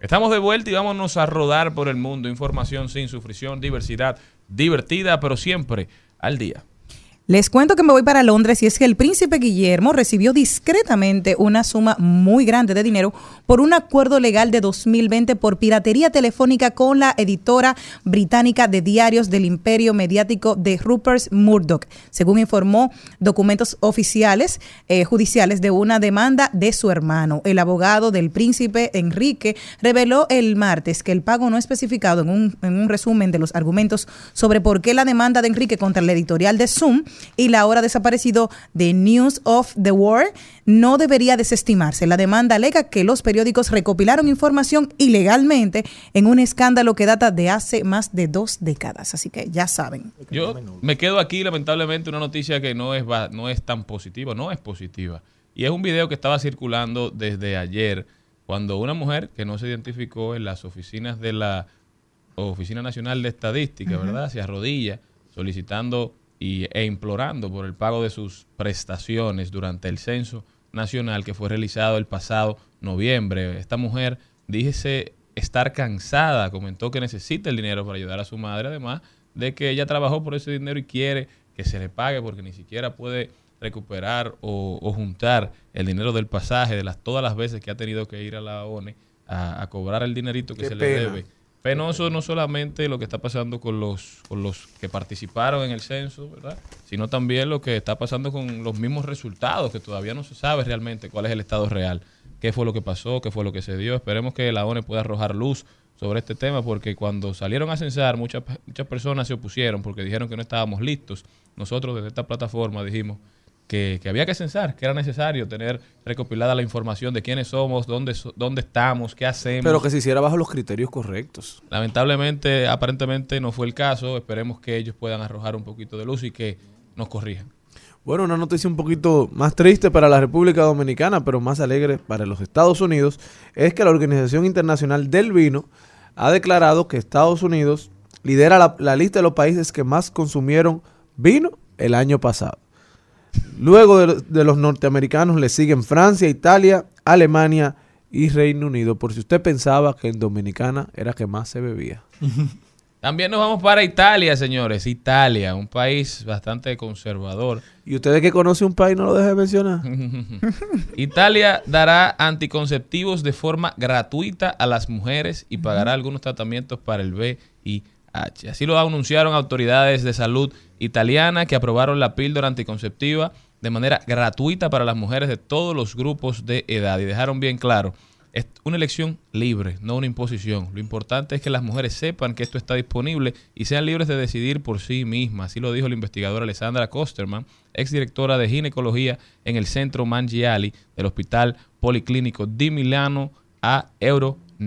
Estamos de vuelta y vámonos a rodar por el mundo. Información sin sufrición, diversidad divertida, pero siempre al día. Les cuento que me voy para Londres y es que el príncipe Guillermo recibió discretamente una suma muy grande de dinero por un acuerdo legal de 2020 por piratería telefónica con la editora británica de diarios del imperio mediático de Rupert Murdoch, según informó documentos oficiales eh, judiciales de una demanda de su hermano. El abogado del príncipe Enrique reveló el martes que el pago no especificado en un, en un resumen de los argumentos sobre por qué la demanda de Enrique contra la editorial de Zoom y la ahora desaparecido de News of the World no debería desestimarse. La demanda alega que los periódicos recopilaron información ilegalmente en un escándalo que data de hace más de dos décadas. Así que ya saben. Yo me quedo aquí, lamentablemente, una noticia que no es, no es tan positiva, no es positiva. Y es un video que estaba circulando desde ayer, cuando una mujer que no se identificó en las oficinas de la Oficina Nacional de Estadística, ¿verdad? Se arrodilla solicitando y, e implorando por el pago de sus prestaciones durante el censo nacional que fue realizado el pasado noviembre. Esta mujer dice estar cansada, comentó que necesita el dinero para ayudar a su madre, además de que ella trabajó por ese dinero y quiere que se le pague porque ni siquiera puede recuperar o, o juntar el dinero del pasaje de las todas las veces que ha tenido que ir a la ONE a, a cobrar el dinerito que Qué se pena. le debe. Penoso no solamente lo que está pasando con los, con los que participaron en el censo, ¿verdad? Sino también lo que está pasando con los mismos resultados, que todavía no se sabe realmente cuál es el estado real, qué fue lo que pasó, qué fue lo que se dio. Esperemos que la ONE pueda arrojar luz sobre este tema porque cuando salieron a censar muchas, muchas personas se opusieron porque dijeron que no estábamos listos. Nosotros desde esta plataforma dijimos que, que había que censar, que era necesario tener recopilada la información de quiénes somos, dónde, dónde estamos, qué hacemos. Pero que se hiciera bajo los criterios correctos. Lamentablemente, aparentemente no fue el caso. Esperemos que ellos puedan arrojar un poquito de luz y que nos corrijan. Bueno, una noticia un poquito más triste para la República Dominicana, pero más alegre para los Estados Unidos, es que la Organización Internacional del Vino ha declarado que Estados Unidos lidera la, la lista de los países que más consumieron vino el año pasado. Luego de, de los norteamericanos le siguen Francia, Italia, Alemania y Reino Unido, por si usted pensaba que en Dominicana era que más se bebía. También nos vamos para Italia, señores. Italia, un país bastante conservador. ¿Y ustedes que conocen un país no lo deje de mencionar? [laughs] Italia dará anticonceptivos de forma gratuita a las mujeres y pagará algunos tratamientos para el VIH. Así lo anunciaron autoridades de salud italiana que aprobaron la píldora anticonceptiva de manera gratuita para las mujeres de todos los grupos de edad y dejaron bien claro, es una elección libre, no una imposición. Lo importante es que las mujeres sepan que esto está disponible y sean libres de decidir por sí mismas. Así lo dijo la investigadora Alessandra Kosterman, exdirectora de ginecología en el centro Mangiali del Hospital Policlínico di Milano a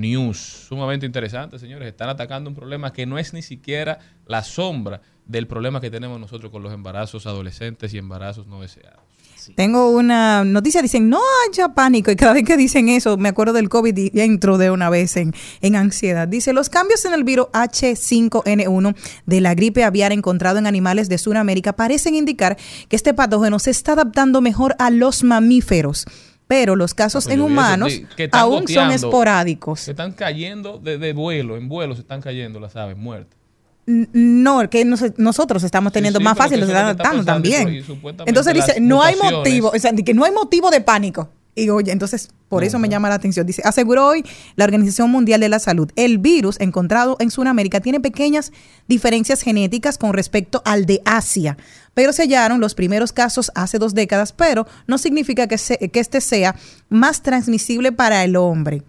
Euronews. Sumamente interesante, señores. Están atacando un problema que no es ni siquiera la sombra del problema que tenemos nosotros con los embarazos adolescentes y embarazos no deseados. Tengo una noticia, dicen, no haya pánico. Y cada vez que dicen eso, me acuerdo del COVID y entro de una vez en, en ansiedad. Dice, los cambios en el virus H5N1 de la gripe aviar encontrado en animales de Sudamérica parecen indicar que este patógeno se está adaptando mejor a los mamíferos. Pero los casos en humanos que aún son esporádicos. Se están cayendo de, de vuelo, en vuelo se están cayendo las aves muertas. No, que nos- nosotros estamos teniendo sí, más fácil, los están adaptando también. Entonces dice, no hay motivo, o sea, que no hay motivo de pánico. Y oye, entonces por eso me llama la atención. Dice, aseguró hoy la Organización Mundial de la Salud, el virus encontrado en Sudamérica tiene pequeñas diferencias genéticas con respecto al de Asia, pero se hallaron los primeros casos hace dos décadas, pero no significa que, se- que este sea más transmisible para el hombre.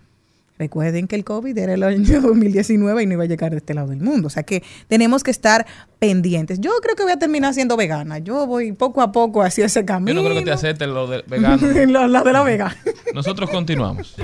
Recuerden que el COVID era el año [laughs] 2019 y no iba a llegar de este lado del mundo. O sea que tenemos que estar pendientes. Yo creo que voy a terminar siendo vegana. Yo voy poco a poco hacia ese Yo camino. no creo que te acepten lo del vegano. [laughs] la, la de la vega. Nosotros continuamos.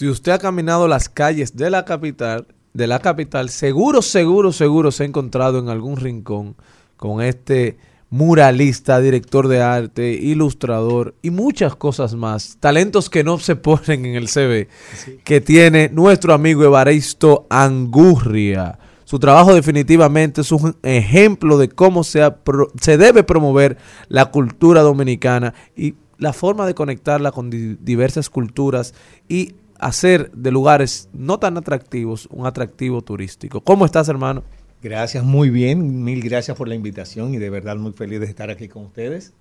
Si usted ha caminado las calles de la capital, de la capital, seguro, seguro, seguro se ha encontrado en algún rincón con este muralista, director de arte, ilustrador y muchas cosas más. Talentos que no se [laughs] ponen en el CV, que tiene nuestro amigo Evaristo Angurria. Su trabajo definitivamente es un ejemplo de cómo se, ha pro- se debe promover la cultura dominicana y la forma de conectarla con di- diversas culturas y hacer de lugares no tan atractivos un atractivo turístico. ¿Cómo estás, hermano? Gracias, muy bien. Mil gracias por la invitación y de verdad muy feliz de estar aquí con ustedes.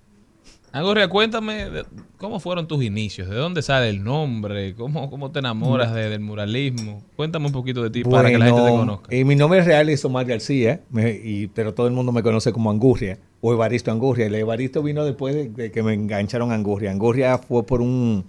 Angorria, cuéntame de- cómo fueron tus inicios, de dónde sale el nombre, cómo, cómo te enamoras de- del muralismo. Cuéntame un poquito de ti para que la gente te conozca. eh, mi nombre real es Omar García, me- y- pero todo el mundo me conoce como Angurria o Evaristo Angurria. El Evaristo vino después de, de que me engancharon a Angurria. Angurria fue por un...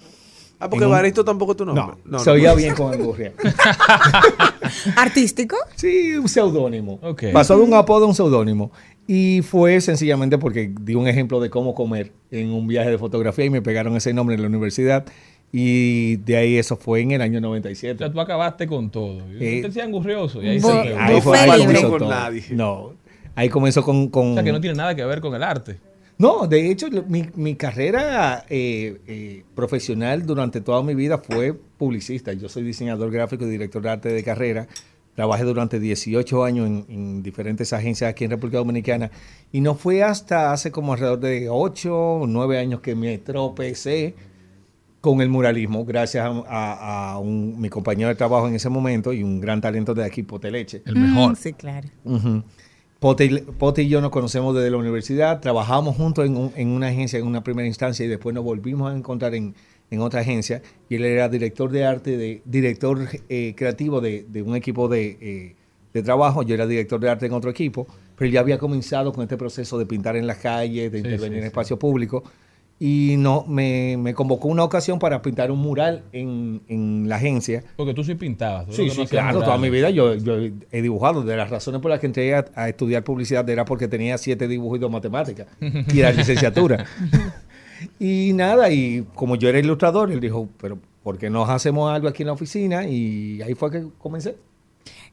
Ah, porque un- tampoco es tu nombre. No, No, se no. oía bien con Angurria. [laughs] ¿Artístico? Sí, un seudónimo. Ok. Pasó de un apodo a un seudónimo. Y fue sencillamente porque di un ejemplo de cómo comer en un viaje de fotografía y me pegaron ese nombre en la universidad. Y de ahí eso fue en el año O 97. sea, tú acabaste con todo. Eh, Usted sea angurrioso y ahí Bo- se. Ahí fue, ahí comenzó Con todo. nadie. No, ahí comenzó con... con- O sea, que no tiene nada que ver con el arte. No, de hecho, mi, mi carrera eh, eh, profesional durante toda mi vida fue publicista. Yo soy diseñador gráfico y director de arte de carrera, Trabajé durante 18 años en, en diferentes agencias aquí en República Dominicana y no fue hasta hace como alrededor de 8 o 9 años que me tropecé con el muralismo, gracias a, a- a un- mi compañero de trabajo en ese momento y un gran talento de aquí, Poteleche. El mejor. Mm, sí, claro. Pote, y- Pote y yo nos conocemos desde la universidad, trabajamos juntos en, un- en una agencia en una primera instancia y después nos volvimos a encontrar en, en otra agencia y él era director de arte, de, director eh, creativo de, de un equipo de, eh, de trabajo, yo era director de arte en otro equipo, pero él ya había comenzado con este proceso de pintar en las calles, de intervenir sí, en sí. espacio público y no, me, me convocó una ocasión para pintar un mural en, en la agencia. Porque tú sí pintabas. tú Sí, sí, claro, toda mi vida yo, yo he dibujado. De las razones por las que entré a, a estudiar publicidad era porque tenía siete dibujos y dos matemáticas. Y era licenciatura. [laughs] y nada, y como yo era ilustrador, él dijo, pero ¿por qué no hacemos algo aquí en la oficina? Y ahí fue que comencé.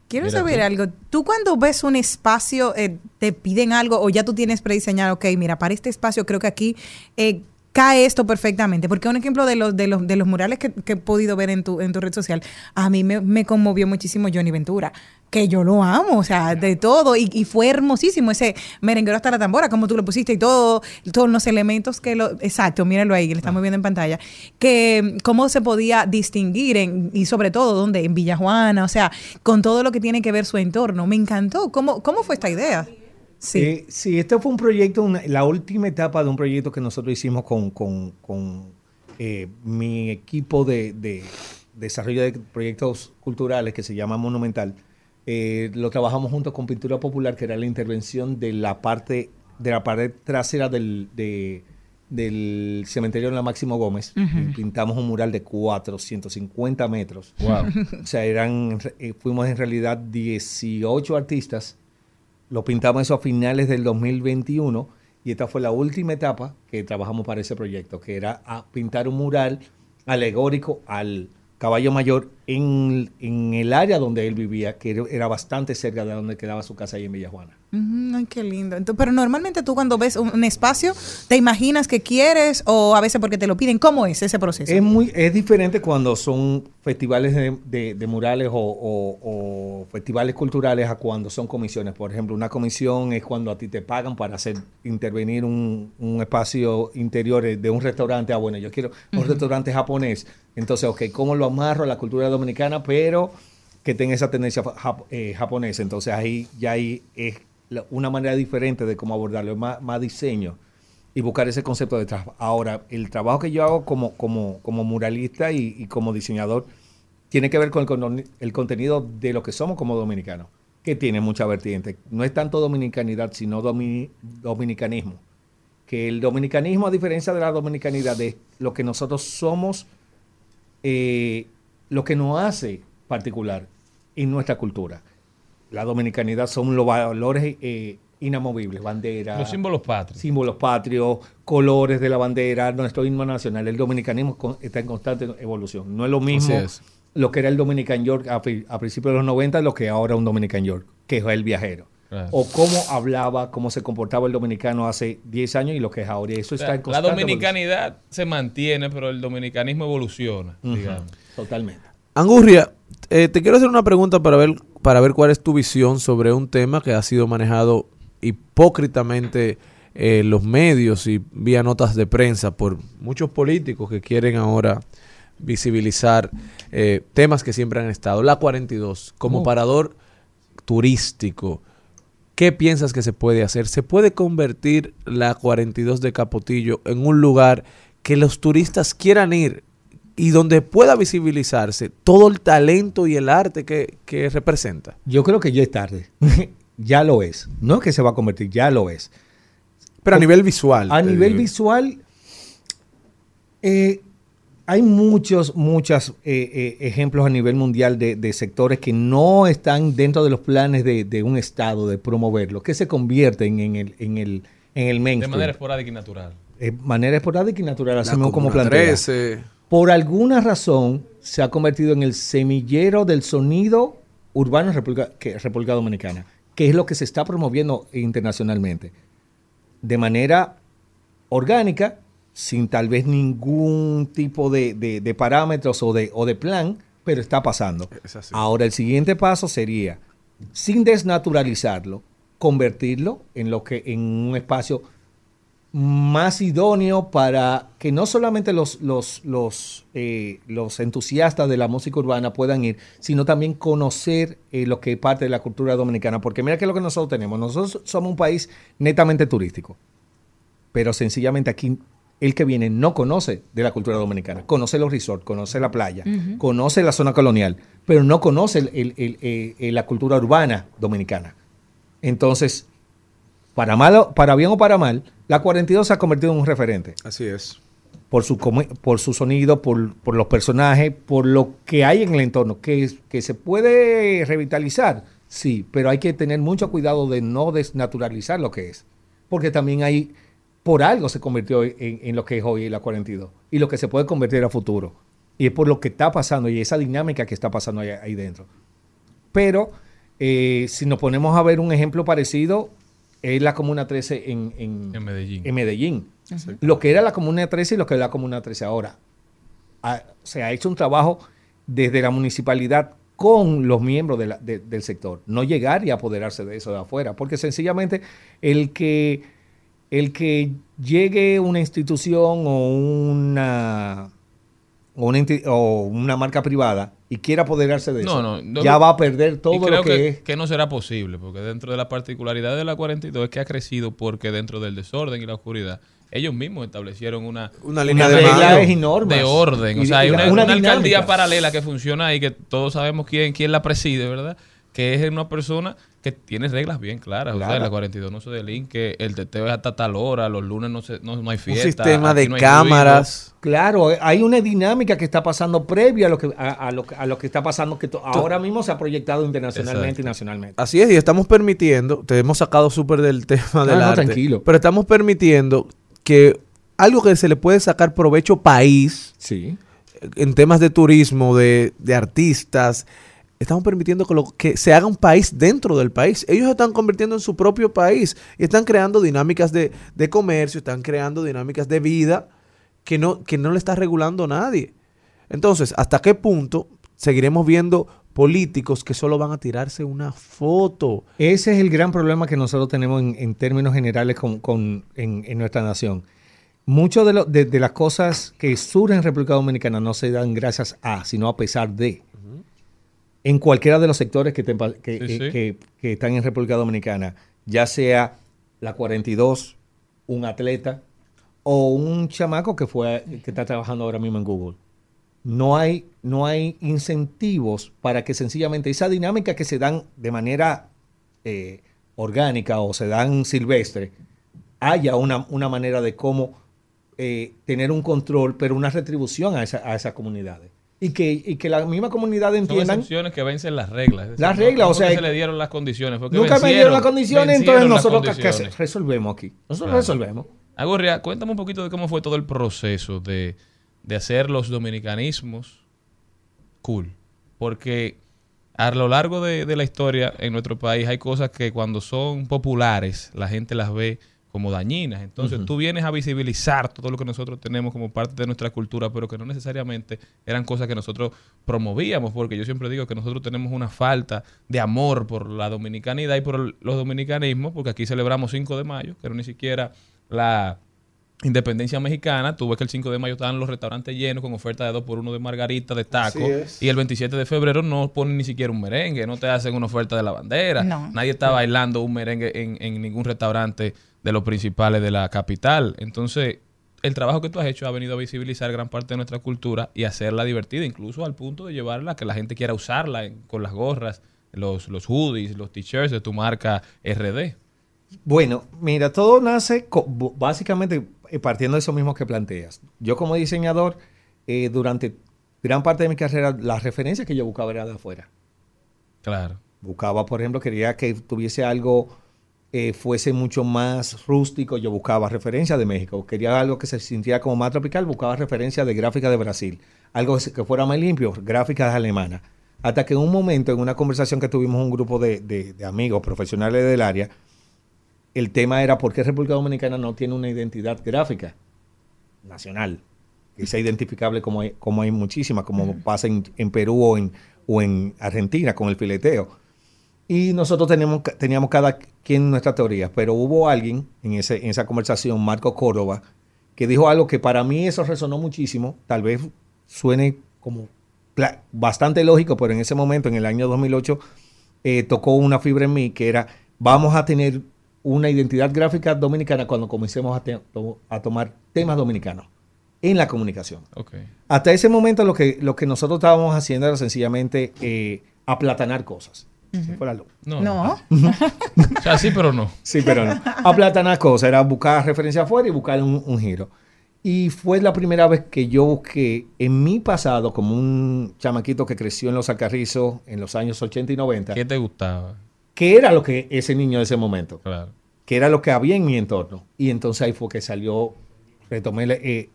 Quiero Mira saber tú. algo. Tú cuando ves un espacio, eh, te piden algo o ya tú tienes prediseñado, ok, mira, para este espacio creo que aquí eh, cae esto perfectamente. Porque un ejemplo de los, de los, de los murales que, que he podido ver en tu, en tu red social, a mí me, me conmovió muchísimo Johnny Ventura, que yo lo amo, o sea, de todo. Y, y fue hermosísimo ese merenguero hasta la tambora, como tú lo pusiste y todo, todos los elementos que lo... Exacto, mírenlo ahí, le estamos viendo en pantalla. Que cómo se podía distinguir en, y sobre todo, ¿dónde? En Villajuana, o sea, con todo lo que tiene que ver su entorno. Me encantó. ¿Cómo, cómo fue esta idea? Sí. Eh, sí, este fue un proyecto, una- la última etapa de un proyecto que nosotros hicimos con, con- con, eh, mi equipo de, de desarrollo de proyectos culturales que se llama Monumental. Eh, lo trabajamos junto con Pintura Popular, que era la intervención de la parte de la pared trasera del, de- del cementerio en la Máximo Gómez. Y Pintamos un mural de 450 metros. O sea, eran, eh, fuimos en realidad 18 artistas lo pintamos eso a finales del 2021 y esta fue la última etapa que trabajamos para ese proyecto, que era a pintar un mural alegórico al caballo mayor en, en el área donde él vivía, que era- bastante cerca de donde quedaba su casa ahí en Villajuana. Ay, qué lindo. Entonces, pero normalmente tú cuando ves un, un espacio, ¿te imaginas que quieres o a veces porque te lo piden? ¿Cómo es ese proceso? Es muy es diferente cuando son festivales de, de- de murales o, o- o festivales culturales a cuando son comisiones. Por ejemplo, una comisión es cuando a ti te pagan para hacer intervenir un, un espacio interior de un restaurante. Ah, bueno, yo quiero un restaurante japonés. Entonces, ok, ¿cómo lo amarro a la cultura dominicana? Pero que tenga esa tendencia jap- eh, japonesa. Entonces, ahí ya ahí es una manera diferente de cómo abordarlo, más, más diseño y buscar ese concepto detrás. Ahora, el trabajo que yo hago como, como, como muralista y, como diseñador tiene que ver con el, con el contenido de lo que somos como dominicanos, que tiene mucha vertiente. No es tanto dominicanidad, sino domi- dominicanismo. Que el dominicanismo, a diferencia de la dominicanidad, es lo que nosotros somos, eh, lo que nos hace particular en nuestra cultura. La dominicanidad son los valores eh, inamovibles, bandera, Los símbolos patrios. símbolos patrios, colores de la bandera, nuestro himno nacional. El dominicanismo con- está en constante evolución. No es lo mismo es. lo que era el Dominican York a, pri- a principios de los 90, lo que ahora un Dominican York, que es el viajero. Claro. O cómo hablaba, cómo se comportaba el dominicano hace 10 años y lo que es ahora. Y eso O sea, está en la constante dominicanidad se mantiene, pero el dominicanismo evoluciona, digamos. Totalmente. Angurria, eh, te quiero hacer una pregunta para ver, para ver cuál es tu visión sobre un tema que ha sido manejado hipócritamente eh, en los medios y vía notas de prensa por muchos políticos que quieren ahora visibilizar eh, temas que siempre han estado. La 42, como Oh. parador turístico, ¿qué piensas que se puede hacer? ¿Se puede convertir la 42 de Capotillo en un lugar que los turistas quieran ir y donde pueda visibilizarse todo el talento y el arte que, que representa? Yo creo que ya es tarde. [laughs] ya lo es. No es que se va a convertir, ya lo es. Pero a nivel visual. A nivel digo. visual, eh, hay muchos, muchos eh, eh, ejemplos a nivel mundial de, de sectores que no están dentro de los planes de, de un Estado de promoverlo, que se convierten en el, en el, en el De mainstream. manera esporádica y natural. Eh, manera esporádica y natural, así La mismo como plantea. 13. Por alguna razón se ha convertido en el semillero del sonido urbano en República, que- República Dominicana, que es lo que se está promoviendo internacionalmente. De manera orgánica, sin tal vez ningún tipo de, de- de parámetros o de, o de plan, pero está pasando. Es. Ahora el siguiente paso sería, sin desnaturalizarlo, convertirlo en lo que en un espacio más idóneo para que no solamente los, los, los, eh, los entusiastas de la música urbana puedan ir, sino también conocer eh, lo que es parte de la cultura dominicana. Porque mira que es lo que nosotros tenemos. Nosotros somos un país netamente turístico, pero sencillamente aquí el que viene no conoce de la cultura dominicana. Conoce los resorts, conoce la playa, conoce la zona colonial, pero no conoce el- el- el- eh, la cultura urbana dominicana. Entonces, para, mal, para bien o para mal, la 42 se ha convertido en un referente. Así es. por su, por su sonido, por, por los personajes, por lo que hay en el entorno, que, que se puede revitalizar, sí, pero hay que tener mucho cuidado de no desnaturalizar lo que es, porque también hay, por algo se convirtió en, en lo que es hoy la 42 y lo que se puede convertir a futuro, y es por lo que está pasando y esa dinámica que está pasando ahí, ahí dentro. Pero eh, si nos ponemos a ver un ejemplo parecido, es la Comuna 13 en, en, En Medellín. en Medellín. Lo que era la Comuna 13 y lo que es la Comuna 13 ahora. Ha- se ha hecho un trabajo desde la municipalidad con los miembros de la- de- del sector. No llegar y apoderarse de eso de afuera. Porque sencillamente el que, el que llegue una institución o una, o una, o una marca privada y quiera apoderarse de No, eso, no, no, ya va a perder Y todo creo lo que, es. que, no será posible, porque dentro de la particularidad de la 42 es que ha crecido porque dentro del desorden y la oscuridad, ellos mismos establecieron una, Una línea de reglas y de orden. O Y- sea, hay y una, una una alcaldía paralela que funciona ahí, que todos sabemos quién, quién la preside, ¿verdad? Que es una persona que tiene reglas bien claras. O sea, Claro. la 42 no se delinque, el teteo es hasta tal hora, los lunes no, se, no, no hay Un fiesta. sistema aquí de no cámaras. Claro, hay una dinámica que está pasando previa a lo que, a, a lo, que- a lo que está pasando, que to- ahora mismo se ha proyectado internacionalmente Exacto. y nacionalmente. Así es, y estamos permitiendo, te hemos sacado súper del tema del no, arte, tranquilo. pero estamos permitiendo que algo que se le puede sacar provecho país, Sí. en temas de turismo, de, de artistas, estamos permitiendo que, se haga un país dentro del país. Ellos están convirtiendo en su propio país y están creando dinámicas de, de comercio, están creando dinámicas de vida que no, que no le está regulando nadie. Entonces, ¿hasta qué punto seguiremos viendo políticos que solo van a tirarse una foto? Ese es el gran problema que nosotros tenemos en, términos generales con, con- en, en nuestra nación. Muchas de- de las cosas que surgen en República Dominicana no se dan gracias a, sino a pesar de. En cualquiera de los sectores que, te pa- que, Sí, sí. que- que están en República Dominicana, ya sea la 42, un atleta o un chamaco que, fue, que está trabajando ahora mismo en Google. No hay, no hay incentivos para que sencillamente esa dinámica que se dan de manera eh, orgánica o se dan silvestre, haya una, una manera de cómo eh, tener un control, pero una retribución a, esa- a esas comunidades. Y que, y que la misma comunidad Son entiendan. excepciones que vencen las reglas. Decir, Las reglas, no o que sea, se le dieron las condiciones. que Nunca me dieron las condiciones, entonces nosotros ¿qué- qué condiciones. hace- resolvemos aquí. Nosotros Claro. resolvemos. Agorria, cuéntame un poquito de cómo fue todo el proceso de, de hacer los dominicanismos cool. Porque a lo largo de, de la historia en nuestro país hay cosas que cuando son populares la gente las ve como dañinas. Entonces tú vienes a visibilizar todo lo que nosotros tenemos como parte de nuestra cultura, pero que no necesariamente eran cosas que nosotros promovíamos, porque yo siempre digo que nosotros tenemos una falta de amor por la dominicanidad y por el- los dominicanismos, porque aquí celebramos 5 de mayo, que no ni siquiera la independencia mexicana. Tú ves que el 5 de mayo estaban los restaurantes llenos con oferta de 2 por 1 de margarita, de taco. Y el 27 de febrero no ponen ni siquiera un merengue, no te hacen una oferta de la bandera. No. Nadie está bailando un merengue en, en ningún restaurante de los principales de la capital. Entonces, el trabajo que tú has hecho ha venido a visibilizar gran parte de nuestra cultura y hacerla divertida, incluso al punto de llevarla a que la gente quiera usarla en- con las gorras, los, los hoodies, los t-shirts de tu marca RD. Bueno, mira, todo nace básicamente eh, partiendo de eso mismo que planteas. Yo como diseñador, eh, durante gran parte de mi carrera, las referencias que yo buscaba era de afuera. Claro. Buscaba, por ejemplo, quería que tuviese algo, eh, fuese mucho más rústico, yo buscaba referencias de México. Quería algo que se sintiera como más tropical, buscaba referencias de gráfica de Brasil. Algo que fuera más limpio, gráficas alemanas. Hasta que en un momento, en una conversación que tuvimos un grupo de, de- de amigos profesionales del área, el tema era por qué República Dominicana no tiene una identidad gráfica nacional. que sea identificable como hay, como hay muchísimas, como pasa en, en Perú o en, o en Argentina con el fileteo. Y nosotros teníamos, teníamos cada quien nuestra teoría, pero hubo alguien en, ese, en esa conversación, Marco Córdoba, que dijo algo que para mí eso resonó muchísimo, tal vez suene como bastante lógico, pero en ese momento, en el año 2008, eh, tocó una fibra en mí que era, vamos a tener una identidad gráfica dominicana cuando comencemos a, te- to- a tomar temas dominicanos en la comunicación. Ok. Hasta ese momento lo que, lo que nosotros estábamos haciendo era sencillamente eh, aplatanar cosas. Se fue la luz. No. No. [laughs] [laughs] O sea, sí, pero no. Sí, pero no. Aplatanar cosas, era buscar referencia afuera y buscar un, un giro. Y fue la primera vez que yo busqué en mi pasado, como un chamaquito que creció en los Alcarrizos en los años 80 y 90, ¿Qué te gustaba? qué era lo que ese niño de ese momento, Claro. qué era lo que había en mi entorno. Y entonces ahí fue que salió, retomé eh,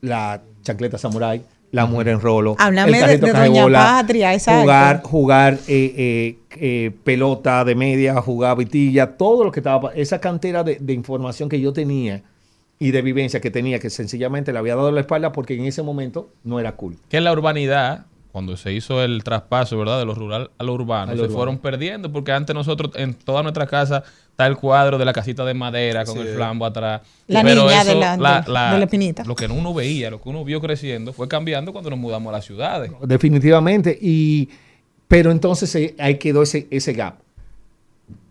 la chancleta samurai, la mujer en rolo, Háblame de- carrito de Doña Patria, exacto. jugar, jugar eh, eh, eh, pelota de media, jugar vitilla, todo lo que estaba, esa cantera de, de información que yo tenía y de vivencia que tenía, que sencillamente le había dado la espalda porque en ese momento no era cool. Que en la urbanidad, cuando se hizo el traspaso, ¿verdad? De lo rural a lo urbano, A lo se urbano. fueron perdiendo porque antes nosotros, en toda nuestra casa, está el cuadro de la casita de madera con Sí. el flambo atrás. La Pero niña eso, de la- de- de la espinita. Lo que uno veía, lo que uno vio creciendo, fue cambiando cuando nos mudamos a las ciudades. Definitivamente. Y, pero entonces eh, ahí quedó ese, ese gap.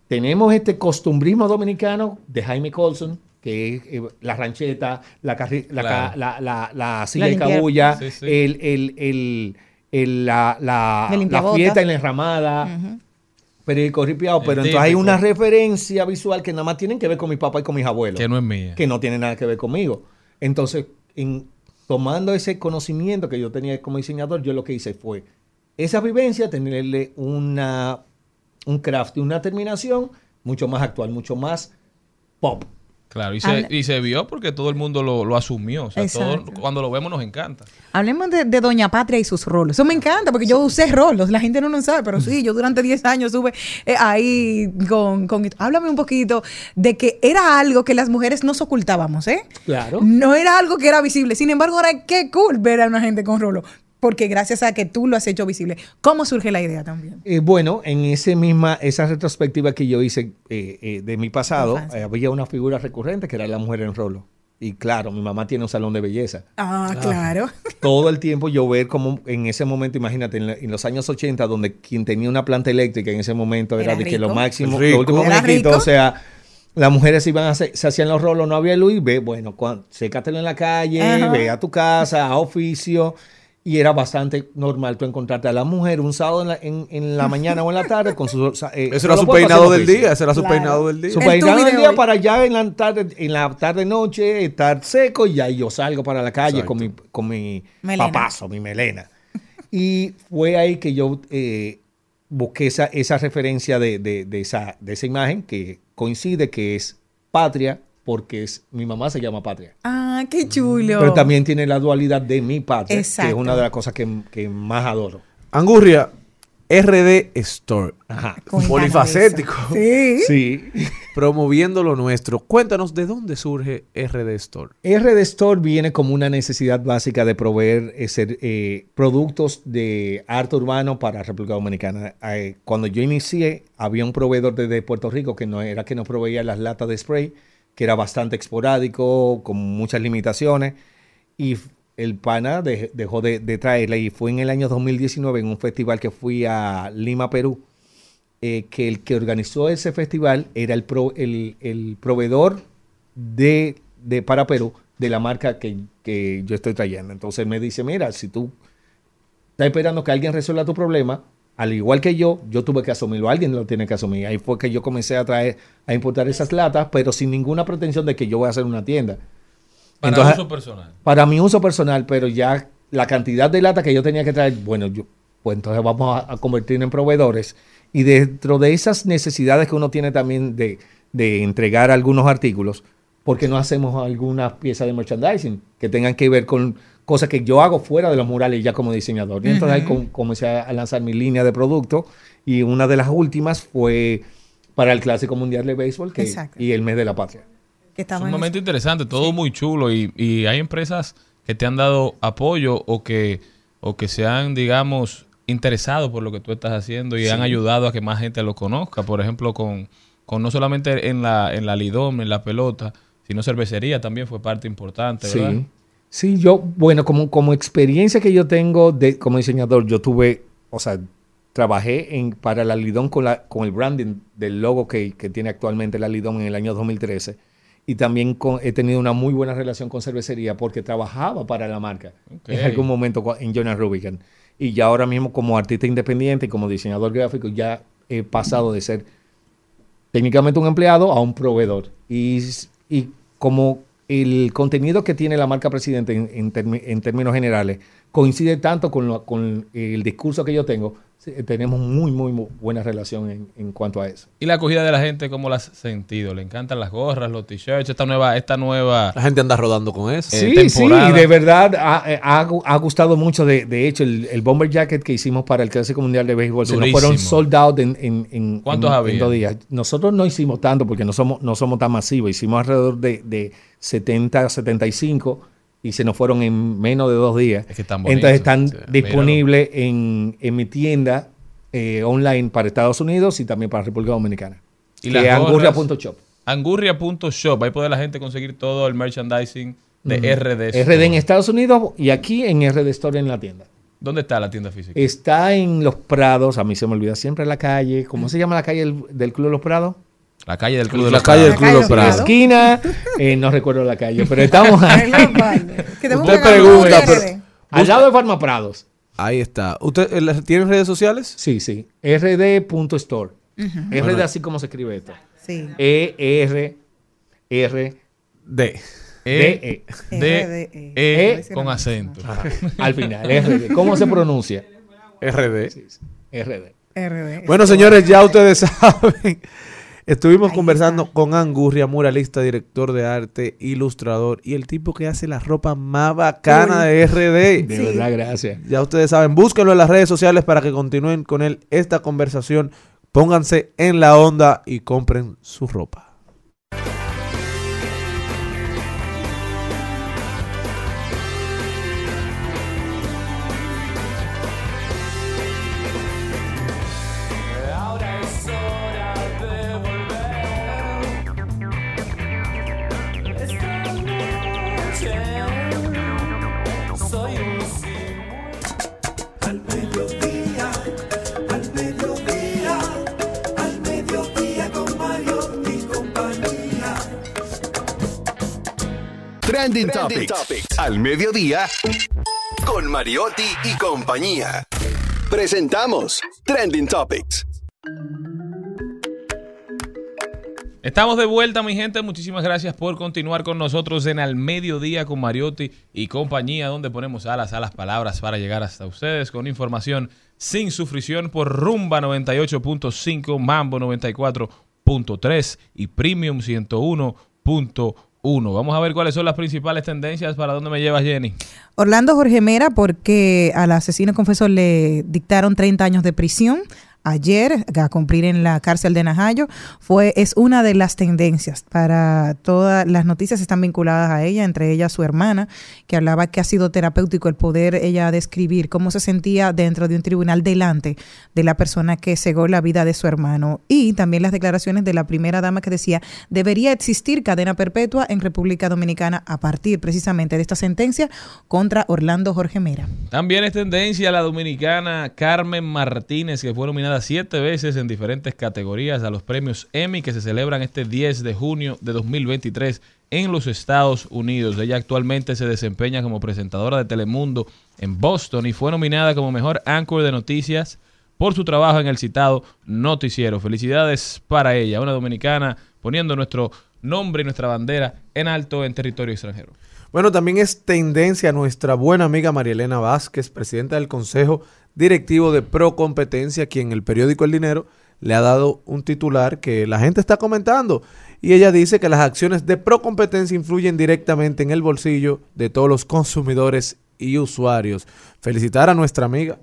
Tenemos este costumbrismo dominicano de Jaime Colson, que es eh, la rancheta, la, carri- la, ca- Claro. la, la, la silla La de cabulla, Sí, sí. El, el, el, el- la, la, fiesta en la enramada. Periódico ripiado, El pero entonces hay una referencia visual que nada más tienen que ver con mi papá y con mis abuelos Que no es mía. que no tiene nada que ver conmigo. Entonces, en, tomando ese conocimiento que yo tenía como diseñador, yo lo que hice fue esa vivencia, tenerle una, un craft y una terminación mucho más actual, mucho más pop. Claro, y se, y se vio porque todo el mundo lo, lo asumió. O sea, todo- cuando lo vemos nos encanta. Hablemos de, de Doña Patria y sus rolos. Eso me encanta porque yo usé rolos. La gente no lo sabe, pero sí, yo durante 10 años estuve eh, ahí con, con... Háblame un poquito de que era algo que las mujeres nos ocultábamos, ¿eh? Claro. No era algo que era visible. Sin embargo, ahora qué cool ver a una gente con rolo. Porque gracias a que tú lo has hecho visible. ¿Cómo surge la idea también? Eh, bueno, en ese misma, esa retrospectiva que yo hice eh, eh, de mi pasado, eh, había una figura recurrente que era la mujer en rolo. Y claro, mi mamá tiene un salón de belleza. Ah, claro. [laughs] todo el tiempo yo ver como en ese momento, imagínate, en, la- en los años 80, donde quien tenía una planta eléctrica en ese momento era, Era de que lo máximo, Rico. lo último rico. o sea, las mujeres iban a hacer- se hacían los rolos, no había luz, y ve, bueno, cuan- sécatelo en la calle, Ajá. ve a tu casa, a oficio. Y era bastante normal tú encontrarte a la mujer un sábado en la, en, en la mañana o en la tarde con su... eh, Ese era su peinado del día, ese era su Claro. peinado del día. Su peinado del día hoy. para allá en la tarde, en la tarde noche, estar seco y ya yo salgo para la calle Exacto. con mi, con mi Melena. papazo, mi melena. Y fue ahí que yo eh, busqué esa, esa referencia de, de- de esa, de esa imagen que coincide que es patria, porque es, mi mamá se llama patria. Ah, qué chulo. Pero también tiene la dualidad de mi patria, que Exacto. es una de las cosas que, que más adoro. Angurria, RD Store. Ajá. Cuéntanos polifacético. Sí. Sí. [laughs] Promoviendo lo nuestro. Cuéntanos de dónde surge RD Store. RD Store viene como una necesidad básica de proveer eh, ser- eh, productos de arte urbano para República Dominicana. Eh, cuando yo inicié, había un proveedor desde Puerto Rico que no era que nos proveía las latas de spray, que era bastante esporádico, con muchas limitaciones, y el pana de- dejó de, de traerla y fue en el año 2019 en un festival que fui a Lima, Perú, eh, que el que organizó ese festival era el, el, el proveedor de, de para Perú de la marca que, que yo estoy trayendo. Entonces me dice, mira, si tú estás esperando que alguien resuelva tu problema, al igual que yo, yo tuve que asumirlo, alguien lo tiene que asumir. Ahí fue que yo comencé a traer, a importar esas latas, pero sin ninguna pretensión de que yo voy a hacer una tienda. Para Entonces, uso personal. para mi uso personal, pero ya la cantidad de lata que yo tenía que traer, bueno, yo, pues entonces vamos a, a convertirnos en proveedores. Y dentro de esas necesidades que uno tiene también de, de entregar algunos artículos, ¿por qué no hacemos alguna pieza de merchandising que tengan que ver con cosas que yo hago fuera de los murales ya como diseñador? Y entonces ahí com- comencé a lanzar mi línea de producto y una de las últimas fue para el Clásico Mundial de Béisbol que, y el Mes de la Patria. Es un en momento interesante, todo muy chulo y, y hay empresas que te han dado apoyo o que, o que se han, digamos, interesado por lo que tú estás haciendo y Sí. han ayudado a que más gente lo conozca. Por ejemplo, con, con no solamente en la, en la Lidom, en la pelota, sino cervecería también fue parte importante, ¿verdad? Sí. Sí, yo, bueno, como, como experiencia que yo tengo de, como diseñador, yo tuve, o sea, trabajé en, para la Lidón con, la, con el branding del logo que, que tiene actualmente la Lidón en el año 2013. Y también con- he tenido una muy buena relación con cervecería porque trabajaba para la marca en algún momento en Jonas Rubicon. Y ya ahora mismo como artista independiente y como diseñador gráfico ya he pasado de ser técnicamente un empleado a un proveedor. Y, y como el contenido que tiene la marca Presidente en, términos generales coincide tanto con, lo- con el discurso que yo tengo, sí, tenemos muy, muy, muy buena relación en, en cuanto a eso. Y la acogida de la gente, ¿cómo la has sentido? ¿Le encantan las gorras, los t-shirts, esta nueva, esta nueva La gente anda rodando con eso. eh, Sí, sí, de verdad ha, ha- ha gustado mucho. De, de hecho, el, el bomber jacket que hicimos para el Clásico Mundial de Béisbol se nos Durísimo. fueron sold out en, en, en- ¿Cuántos en- en había? dos días. Nosotros no hicimos tanto porque no somos, no somos tan masivos. Hicimos alrededor de, de 70 a 75 y se nos fueron en menos de dos días. Es que están bonitos, Entonces están sí, disponibles en, en mi tienda eh, online para Estados Unidos y también para República Dominicana. Y que gorras- angurria.shop. Angurria.shop, ahí puede la gente conseguir todo el merchandising de RD. RD en Store. Estados Unidos y aquí en RD Store en la tienda. ¿Dónde está la tienda física? Está en Los Prados, a mí se me olvida siempre la calle. ¿Cómo se llama la calle del, del Club de Los Prados? La calle del Club de La los calle del La Club de Los Prados. Esquina, [laughs] eh, no recuerdo la calle, pero estamos [laughs] ahí, Usted pregunta, pero- al lado de Farma Prados. Ahí está. ¿Usted eh, tiene redes sociales? Sí, sí. rd.store. RD así como se escribe esto. Sí. E R R D. E, D E. D, RDE. E, E. con acento. Ajá, Al final, RD. ¿Cómo se pronuncia? RD. RD. RD. Bueno, señores, ya ustedes [laughs] saben. Estuvimos conversando con Angurria, muralista, director de arte, ilustrador y el tipo que hace la ropa más bacana de RD. De verdad, gracias. Ya ustedes saben, búsquenlo en las redes sociales para que continúen con él esta conversación. Pónganse en la onda y compren su ropa. Trending, Topics. Al mediodía con Mariotti y compañía. Presentamos Trending Topics. Estamos de vuelta, mi gente. Muchísimas gracias por continuar con nosotros en Al Mediodía con Mariotti y compañía, donde ponemos alas a las palabras para llegar hasta ustedes con información sin sufrición por Rumba 98.5, Mambo 94.3 y Premium 101.1. Vamos a ver cuáles son las principales tendencias. Para dónde me llevas, Jenny. Orlando Jorge Mera, porque al asesino confesor le dictaron 30 años de prisión ayer a cumplir en la cárcel de Najayo, fue, es una de las tendencias para todas las noticias están vinculadas a ella, entre ellas su hermana, que hablaba que ha sido terapéutico el poder ella describir cómo se sentía dentro de un tribunal delante de la persona que cegó la vida de su hermano. Y también las declaraciones de la primera dama que decía, debería existir cadena perpetua en República Dominicana a partir precisamente de esta sentencia contra Orlando Jorge Mera. También es tendencia la dominicana Carmen Martínez, que fue nominada siete veces en diferentes categorías a los premios Emmy que se celebran este 10 de junio de 2023 en los Estados Unidos. Ella actualmente se desempeña como presentadora de Telemundo en Boston y fue nominada como mejor anchor de noticias por su trabajo en el citado noticiero. Felicidades para ella, una dominicana poniendo nuestro nombre y nuestra bandera en alto en territorio extranjero. Bueno, también es tendencia nuestra buena amiga Marielena Vázquez, presidenta del Consejo Directivo de Pro Competencia, quien en el periódico El Dinero le ha dado un titular que la gente está comentando. Y ella dice que las acciones de Pro Competencia influyen directamente en el bolsillo de todos los consumidores y usuarios. Felicitar a nuestra amiga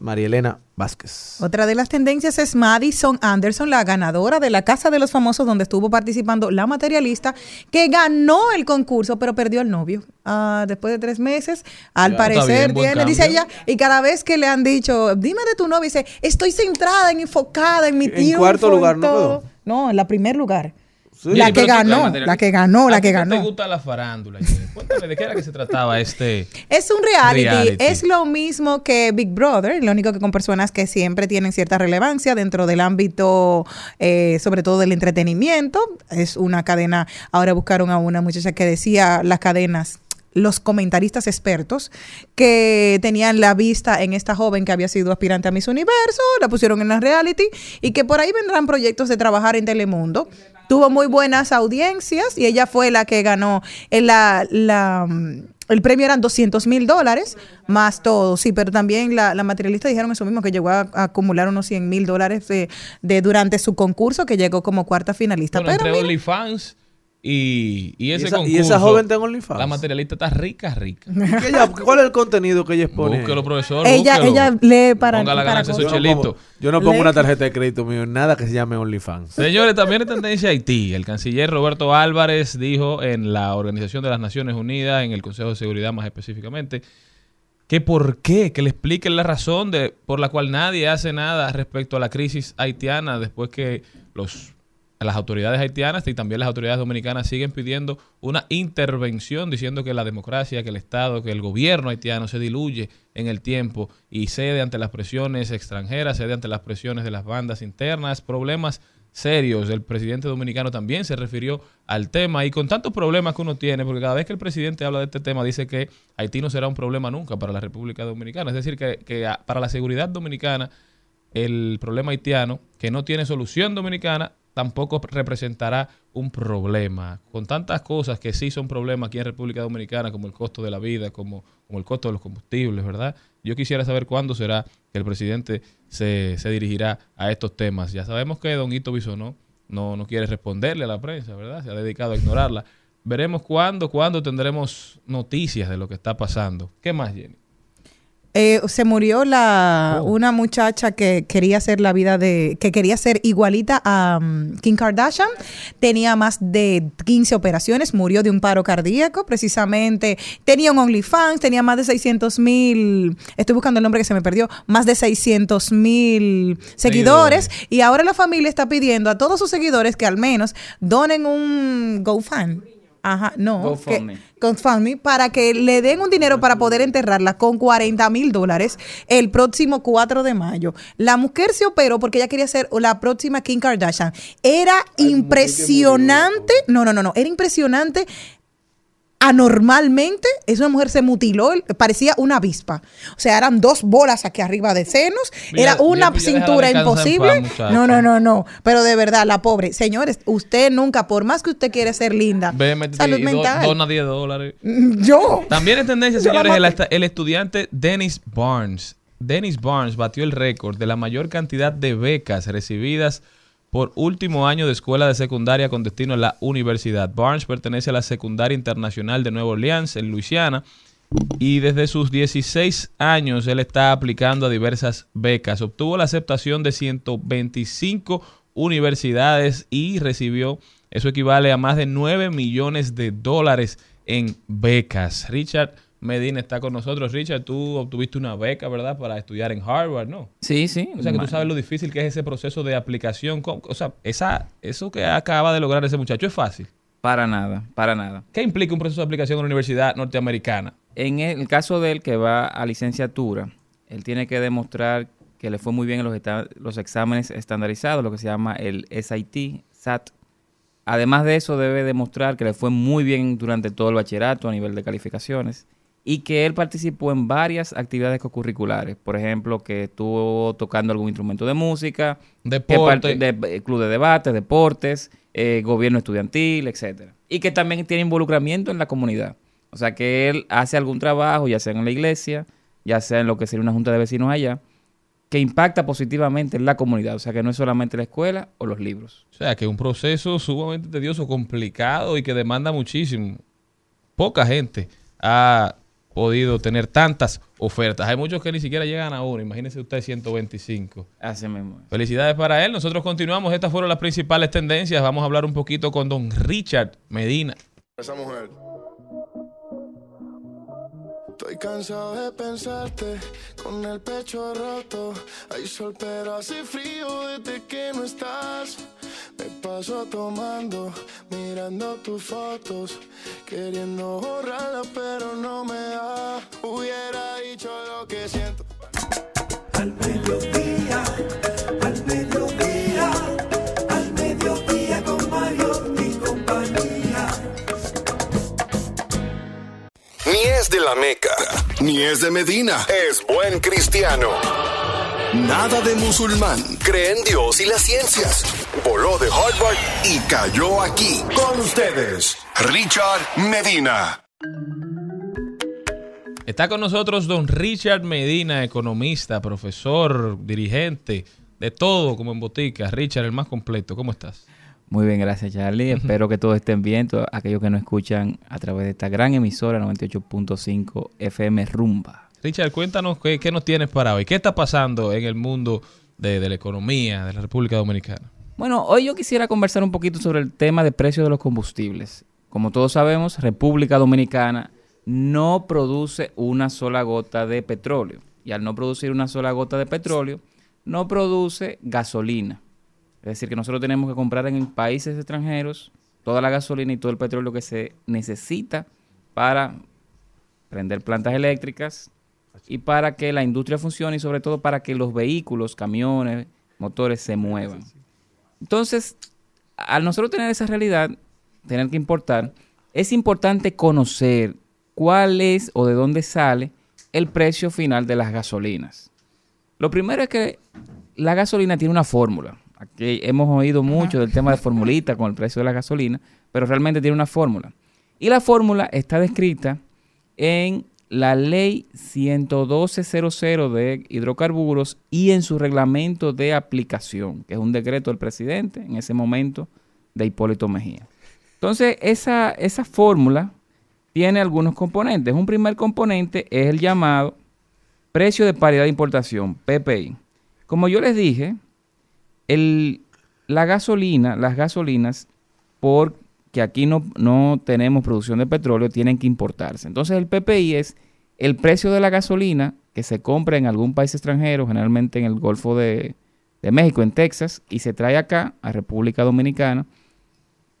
María Elena Vázquez. Otra de las tendencias es Madison Anderson, la ganadora de la Casa de los Famosos, donde estuvo participando la materialista, que ganó el concurso, pero perdió el novio. Ah, después de tres meses, al Ya, parecer, bien, tiene, dice ella, y cada vez que le han dicho, dime de tu novio, dice, estoy centrada, en enfocada en mi En triunfo. cuarto lugar, en ¿no todo". quedó? No, en la primer lugar. Sí. La que ganó, la que ganó, ¿A la que ganó. te gusta la farándula? [laughs] Cuéntame, ¿de qué era que se trataba este? Es un reality. Reality. Es lo mismo que Big Brother, lo único que con personas que siempre tienen cierta relevancia dentro del ámbito, eh, sobre todo del entretenimiento. Es una cadena. Ahora buscaron a una muchacha que decía las cadenas los comentaristas expertos que tenían la vista en esta joven que había sido aspirante a Miss Universo, la pusieron en la reality y que por ahí vendrán proyectos de trabajar en Telemundo. Tuvo muy buenas audiencias y ella fue la que ganó en la, la, mm, el premio eran 200 mil dólares más todo, sí, pero también la, la materialista dijeron eso mismo, que llegó a, a acumular unos 100 mil dólares de, de- durante su concurso, que llegó como cuarta finalista. Bueno, pero entre OnlyFans y, y ese esa- y esa joven está en OnlyFans? La materialista está rica, rica. [laughs] ¿Qué ella- ¿Cuál es el contenido que ella expone? Búsquelo, profesor. ella, búsquelo. ella lee para, Ponga la para ganancia de cosas. su Yo no chelito. pongo, yo no pongo una tarjeta de crédito mío en nada que se llame OnlyFans. Señores, también en tendencia Haití. El canciller Roberto Álvarez dijo en la Organización de las Naciones Unidas, en el Consejo de Seguridad más específicamente, que por qué, que le expliquen la razón de, por la cual nadie hace nada respecto a la crisis haitiana después que los, las autoridades haitianas y también las autoridades dominicanas siguen pidiendo una intervención diciendo que la democracia, que el Estado, que el gobierno haitiano se diluye en el tiempo y cede ante las presiones extranjeras, cede ante las presiones de las bandas internas, problemas serios. El presidente dominicano también se refirió al tema y con tantos problemas que uno tiene, porque cada vez que el presidente habla de este tema dice que Haití no será un problema nunca para la República Dominicana. Es decir, que, que para la seguridad dominicana el problema haitiano, que no tiene solución dominicana, tampoco representará un problema. Con tantas cosas que sí son problemas aquí en República Dominicana, como el costo de la vida, como, el costo de los combustibles, ¿verdad? Yo quisiera saber cuándo será que el presidente se, se dirigirá a estos temas. Ya sabemos que Don Hito Bisonó no, no quiere responderle a la prensa, ¿verdad? Se ha dedicado a ignorarla. Veremos cuándo, cuándo tendremos noticias de lo que está pasando. ¿Qué más, Jenny? Eh, se murió la Oh. una muchacha que quería hacer la vida de que quería ser igualita a um, Kim Kardashian tenía más de 15 operaciones murió de un paro cardíaco precisamente tenía un OnlyFans tenía más de 600 mil estoy buscando el nombre que se me perdió más de 600 mil seguidores Seguidores. y ahora la familia está pidiendo a todos sus seguidores que al menos donen un GoFund Ajá, no. GoFundMe. GoFundMe para que le den un dinero para poder enterrarla con 40 mil dólares el próximo 4 de mayo. La mujer se operó porque ella quería ser la próxima Kim Kardashian. Era impresionante. No, no, no, no. Era impresionante. Anormalmente, esa mujer se mutiló, parecía una avispa. O sea, eran dos bolas aquí arriba de senos, Mira, era una cintura imposible. paz, no, no, no, no. Pero de verdad, la pobre. Señores, usted nunca, por más que usted quiere ser linda, Ve, métete salud y do- mental. dona 10 dólares. Yo. También en tendencia, [laughs] señores, el, el estudiante Dennis Barnes. Dennis Barnes batió el récord de la mayor cantidad de becas recibidas por último año de escuela de secundaria con destino a la universidad. Barnes pertenece a la Secundaria Internacional de Nueva Orleans, en Luisiana, y desde sus 16 años él está aplicando a diversas becas. Obtuvo la aceptación de 125 universidades y recibió, eso equivale a más de 9 millones de dólares en becas. Richard Medina está con nosotros. Richard, tú obtuviste una beca, ¿verdad? Para estudiar en Harvard, ¿no? Sí, sí. O sea, que tú sabes lo difícil que es ese proceso de aplicación. ¿Cómo- O sea, esa, eso que acaba de lograr ese muchacho es fácil. Para nada, para nada. ¿Qué implica un proceso de aplicación en una universidad norteamericana? En el caso de él que va a licenciatura, él tiene que demostrar que le fue muy bien en los, los exámenes estandarizados, lo que se llama el SAT, SAT. Además de eso, debe demostrar que le fue muy bien durante todo el bachillerato a nivel de calificaciones y que él participó en varias actividades curriculares. Por ejemplo, que estuvo tocando algún instrumento de música, Deporte. de, eh, club de debate, deportes, eh, gobierno estudiantil, etcétera. Y que también tiene involucramiento en la comunidad. O sea, que él hace algún trabajo, ya sea en la iglesia, ya sea en lo que sería una junta de vecinos allá, que impacta positivamente en la comunidad. O sea, que no es solamente la escuela o los libros. O sea, que es un proceso sumamente tedioso, complicado y que demanda muchísimo. Poca gente ha podido tener tantas ofertas. Hay muchos que ni siquiera llegan a uno. Imagínese usted 125. Así mismo. Felicidades para él. Nosotros continuamos. Estas fueron las principales tendencias. Vamos a hablar un poquito con don Richard Medina. Esa mujer. Estoy cansado de pensarte con el pecho roto. Hay sol, pero hace frío desde que no estás. Me paso tomando, mirando tus fotos, queriendo borrarlas, pero no me da. Hubiera dicho lo que siento. Al mediodía, al mediodía, al mediodía con Mario y compañía. Ni es de la Meca, ni es de Medina. Es buen cristiano. Nada de musulmán. Cree en Dios y las ciencias. Voló de Harvard y cayó aquí. Con ustedes, Richard Medina. Está con nosotros don Richard Medina, economista, profesor, dirigente, de todo como en botica. Richard, el más completo. ¿Cómo estás? Muy bien, gracias Charlie. Espero que todos estén bien, todos aquellos que nos escuchan a través de esta gran emisora 98.5 FM Rumba. Richard, cuéntanos qué, nos tienes para hoy. ¿Qué está pasando en el mundo de, de la economía de la República Dominicana? Bueno, hoy yo quisiera conversar un poquito sobre el tema de precios de los combustibles. Como todos sabemos, República Dominicana no produce una sola gota de petróleo. Y al no producir una sola gota de petróleo, no produce gasolina. Es decir, que nosotros tenemos que comprar en países extranjeros toda la gasolina y todo el petróleo que se necesita para prender plantas eléctricas y para que la industria funcione y sobre todo para que los vehículos, camiones, motores se muevan. Entonces, al nosotros tener esa realidad, tener que importar, es importante conocer cuál es o de dónde sale el precio final de las gasolinas. Lo primero es que la gasolina tiene una fórmula. Aquí hemos oído mucho del tema de formulita con el precio de la gasolina, pero realmente tiene una fórmula. Y la fórmula está descrita en la ley 112.00 de hidrocarburos y en su reglamento de aplicación, que es un decreto del presidente en ese momento de Hipólito Mejía. Entonces, esa, esa fórmula tiene algunos componentes. Un primer componente es el llamado precio de paridad de importación, PPI. Como yo les dije, el, la gasolina, las gasolinas, porque aquí no, no tenemos producción de petróleo, tienen que importarse. Entonces el PPI es el precio de la gasolina que se compra en algún país extranjero, generalmente en el Golfo de, de México, en Texas, y se trae acá a República Dominicana.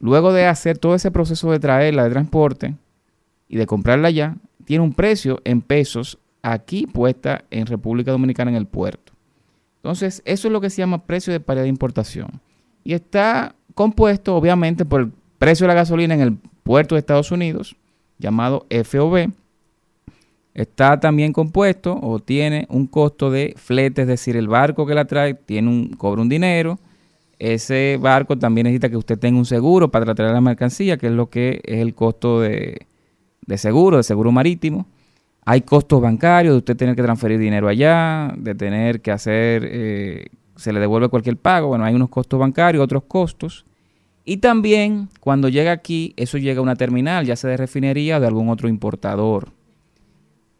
Luego de hacer todo ese proceso de traerla, de transporte y de comprarla allá, tiene un precio en pesos aquí puesta en República Dominicana en el puerto. Entonces, eso es lo que se llama precio de paridad de importación. Y está compuesto, obviamente, por el precio de la gasolina en el puerto de Estados Unidos, llamado FOB. Está también compuesto o tiene un costo de flete, es decir, el barco que la trae tiene un, cobra un dinero. Ese barco también necesita que usted tenga un seguro para traer la mercancía, que es lo que es el costo de, de seguro, de seguro marítimo. Hay costos bancarios de usted tener que transferir dinero allá, de tener que hacer, eh, se le devuelve cualquier pago. Bueno, hay unos costos bancarios, otros costos. Y también cuando llega aquí, eso llega a una terminal, ya sea de refinería o de algún otro importador.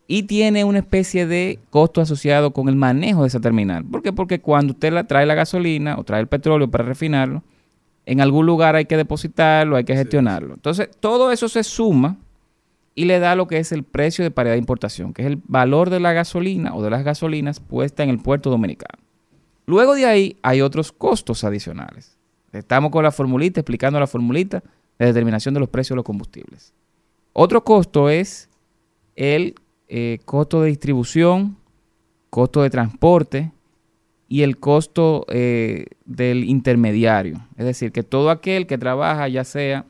Y tiene una especie de costo asociado con el manejo de esa terminal. ¿Por qué? Porque cuando usted la, trae la gasolina o trae el petróleo para refinarlo, en algún lugar hay que depositarlo, hay que gestionarlo. Entonces, todo eso se suma y le da lo que es el precio de paridad de importación, que es el valor de la gasolina o de las gasolinas puesta en el puerto dominicano. Luego de ahí hay otros costos adicionales. Estamos con la formulita, explicando la formulita de determinación de los precios de los combustibles. Otro costo es el eh, costo de distribución, costo de transporte y el costo eh, del intermediario. Es decir, que todo aquel que trabaja, ya sea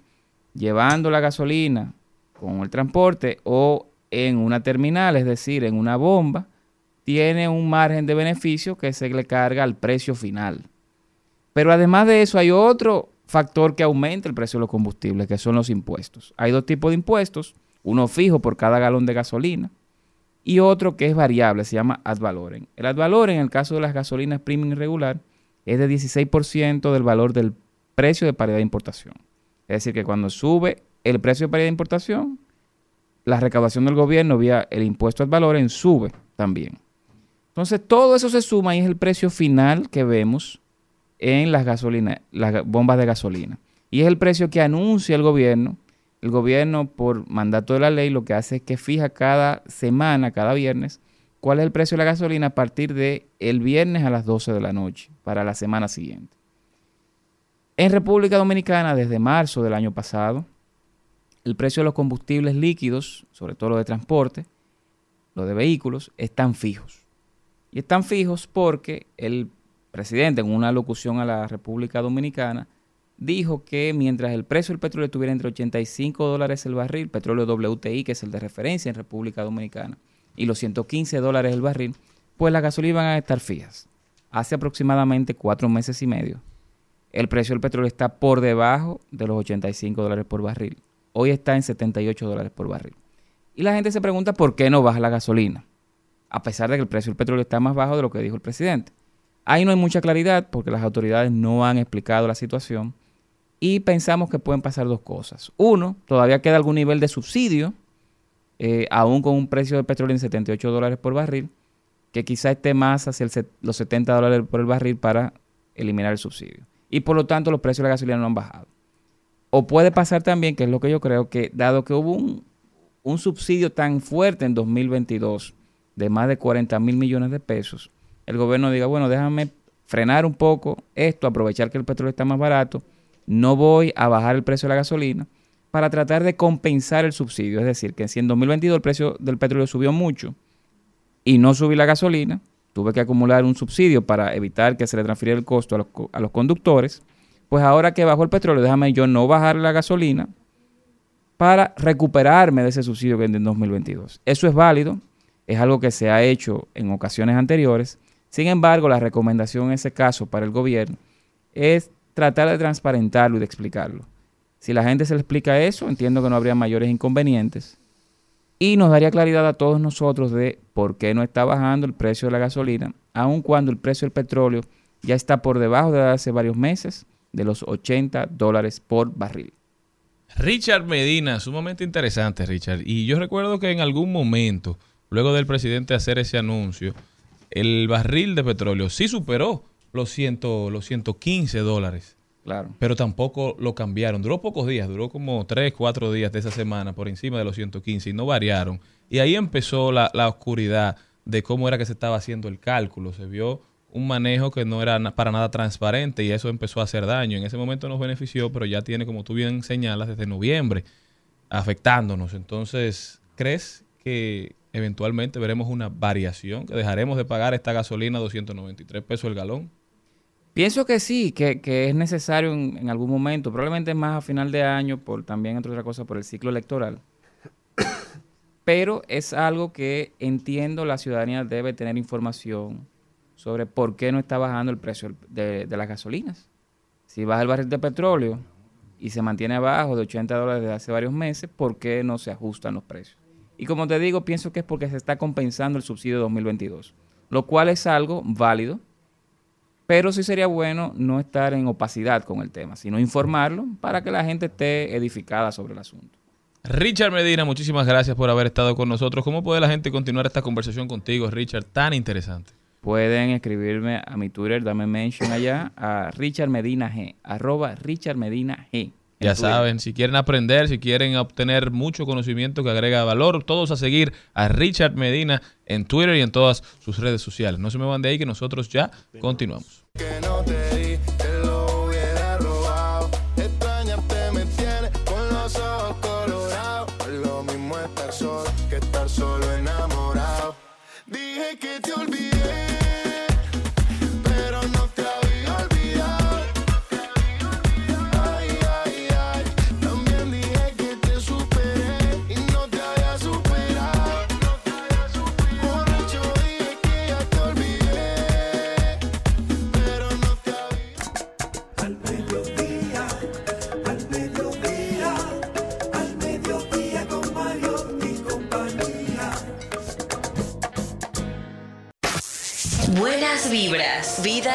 llevando la gasolina con el transporte o en una terminal, es decir, en una bomba, tiene un margen de beneficio que se le carga al precio final. Pero además de eso hay otro factor que aumenta el precio de los combustibles, que son los impuestos. Hay dos tipos de impuestos, uno fijo por cada galón de gasolina y otro que es variable, se llama ad valorem. El ad valorem, en el caso de las gasolinas premium regular, es de 16% del valor del precio de paridad de importación. Es decir, que cuando sube el precio de paridad de importación, la recaudación del gobierno vía el impuesto al valor en sube también. Entonces, todo eso se suma y es el precio final que vemos en las gasolinas, las bombas de gasolina. Y es el precio que anuncia el gobierno. El gobierno, por mandato de la ley, lo que hace es que fija cada semana, cada viernes, cuál es el precio de la gasolina a partir de el viernes a las 12 de la noche para la semana siguiente. En República Dominicana, desde marzo del año pasado, el precio de los combustibles líquidos, sobre todo los de transporte, los de vehículos, están fijos. Y están fijos porque el presidente, en una locución a la República Dominicana, dijo que mientras el precio del petróleo estuviera entre 85 dólares el barril, petróleo WTI, que es el de referencia en República Dominicana, y los 115 dólares el barril, pues las gasolinas van a estar fijas. Hace aproximadamente cuatro meses y medio, el precio del petróleo está por debajo de los 85 dólares por barril. Hoy está en 78 dólares por barril. Y la gente se pregunta por qué no baja la gasolina, a pesar de que el precio del petróleo está más bajo de lo que dijo el presidente. Ahí no hay mucha claridad porque las autoridades no han explicado la situación y pensamos que pueden pasar dos cosas. Uno, todavía queda algún nivel de subsidio, eh, aún con un precio de petróleo en 78 dólares por barril, que quizá esté más hacia los 70 dólares por el barril para eliminar el subsidio. Y por lo tanto los precios de la gasolina no han bajado. O puede pasar también, que es lo que yo creo, que dado que hubo un, un subsidio tan fuerte en 2022 de más de 40 mil millones de pesos, el gobierno diga, bueno, déjame frenar un poco esto, aprovechar que el petróleo está más barato, no voy a bajar el precio de la gasolina para tratar de compensar el subsidio. Es decir, que si en 2022 el precio del petróleo subió mucho y no subí la gasolina, tuve que acumular un subsidio para evitar que se le transfiriera el costo a los, a los conductores, pues ahora que bajó el petróleo, déjame yo no bajar la gasolina para recuperarme de ese subsidio que en 2022. Eso es válido, es algo que se ha hecho en ocasiones anteriores. Sin embargo, la recomendación en ese caso para el gobierno es tratar de transparentarlo y de explicarlo. Si la gente se le explica eso, entiendo que no habría mayores inconvenientes. Y nos daría claridad a todos nosotros de por qué no está bajando el precio de la gasolina, aun cuando el precio del petróleo ya está por debajo de hace varios meses de los 80 dólares por barril. Richard Medina, sumamente interesante, Richard. Y yo recuerdo que en algún momento, luego del presidente hacer ese anuncio, el barril de petróleo sí superó los, ciento, los 115 dólares. Claro. Pero tampoco lo cambiaron. Duró pocos días, duró como 3, 4 días de esa semana por encima de los 115 y no variaron. Y ahí empezó la, la oscuridad de cómo era que se estaba haciendo el cálculo. Se vio un manejo que no era para nada transparente y eso empezó a hacer daño. En ese momento nos benefició, pero ya tiene, como tú bien señalas, desde noviembre afectándonos. Entonces, ¿crees que eventualmente veremos una variación? ¿Que dejaremos de pagar esta gasolina a 293 pesos el galón? Pienso que sí, que, que es necesario en, en algún momento, probablemente más a final de año, por también, entre otras cosas, por el ciclo electoral. [coughs] Pero es algo que entiendo la ciudadanía debe tener información sobre por qué no está bajando el precio de, de las gasolinas. Si baja el barril de petróleo y se mantiene abajo de 80 dólares desde hace varios meses, ¿por qué no se ajustan los precios? Y como te digo, pienso que es porque se está compensando el subsidio de 2022, lo cual es algo válido, pero sí sería bueno no estar en opacidad con el tema, sino informarlo para que la gente esté edificada sobre el asunto. Richard Medina, muchísimas gracias por haber estado con nosotros. ¿Cómo puede la gente continuar esta conversación contigo, Richard? Tan interesante. Pueden escribirme a mi Twitter, dame mention allá, a Richard Medina G, arroba Richard Medina G. Ya saben, si quieren aprender, si quieren obtener mucho conocimiento que agrega valor, todos a seguir a Richard Medina en Twitter y en todas sus redes sociales. No se me van de ahí que nosotros ya continuamos. que no te di, te lo hubiera robado. Extrañarte me tiene con los ojos colorados. No es lo mismo estar solo que estar solo enamorado. Dije que te olvidé,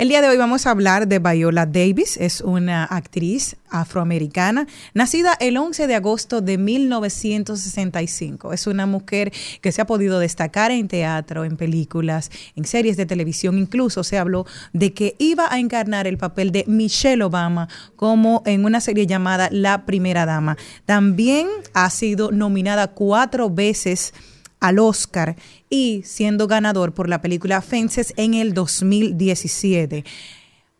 El día de hoy vamos a hablar de Viola Davis, es una actriz afroamericana, nacida el 11 de agosto de 1965. Es una mujer que se ha podido destacar en teatro, en películas, en series de televisión. Incluso se habló de que iba a encarnar el papel de Michelle Obama como en una serie llamada La Primera Dama. También ha sido nominada cuatro veces al Oscar y siendo ganador por la película Fences en el 2017.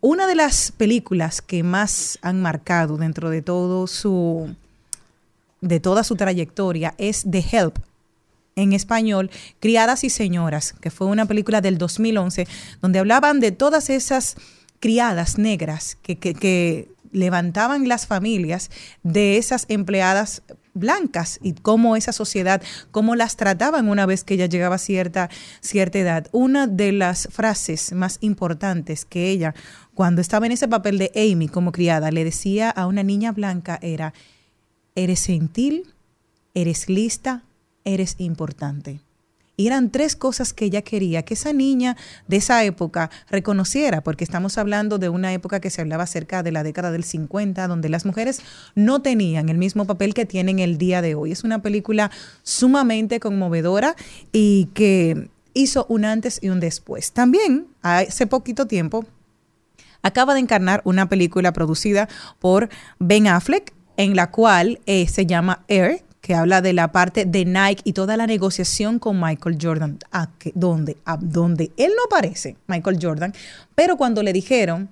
Una de las películas que más han marcado dentro de todo su de toda su trayectoria es The Help en español, Criadas y Señoras, que fue una película del 2011 donde hablaban de todas esas criadas negras que, que- que levantaban las familias de esas empleadas blancas y cómo esa sociedad, cómo las trataban una vez que ella llegaba a cierta, cierta edad. Una de las frases más importantes que ella, cuando estaba en ese papel de Amy como criada, le decía a una niña blanca era, eres gentil, eres lista, eres importante. Y eran tres cosas que ella quería que esa niña de esa época reconociera, porque estamos hablando de una época que se hablaba cerca de la década del 50, donde las mujeres no tenían el mismo papel que tienen el día de hoy. Es una película sumamente conmovedora y que hizo un antes y un después. También, hace poquito tiempo, acaba de encarnar una película producida por Ben Affleck, en la cual eh, se llama Air, que habla de la parte de Nike y toda la negociación con Michael Jordan, donde, donde él no aparece, Michael Jordan, pero cuando le dijeron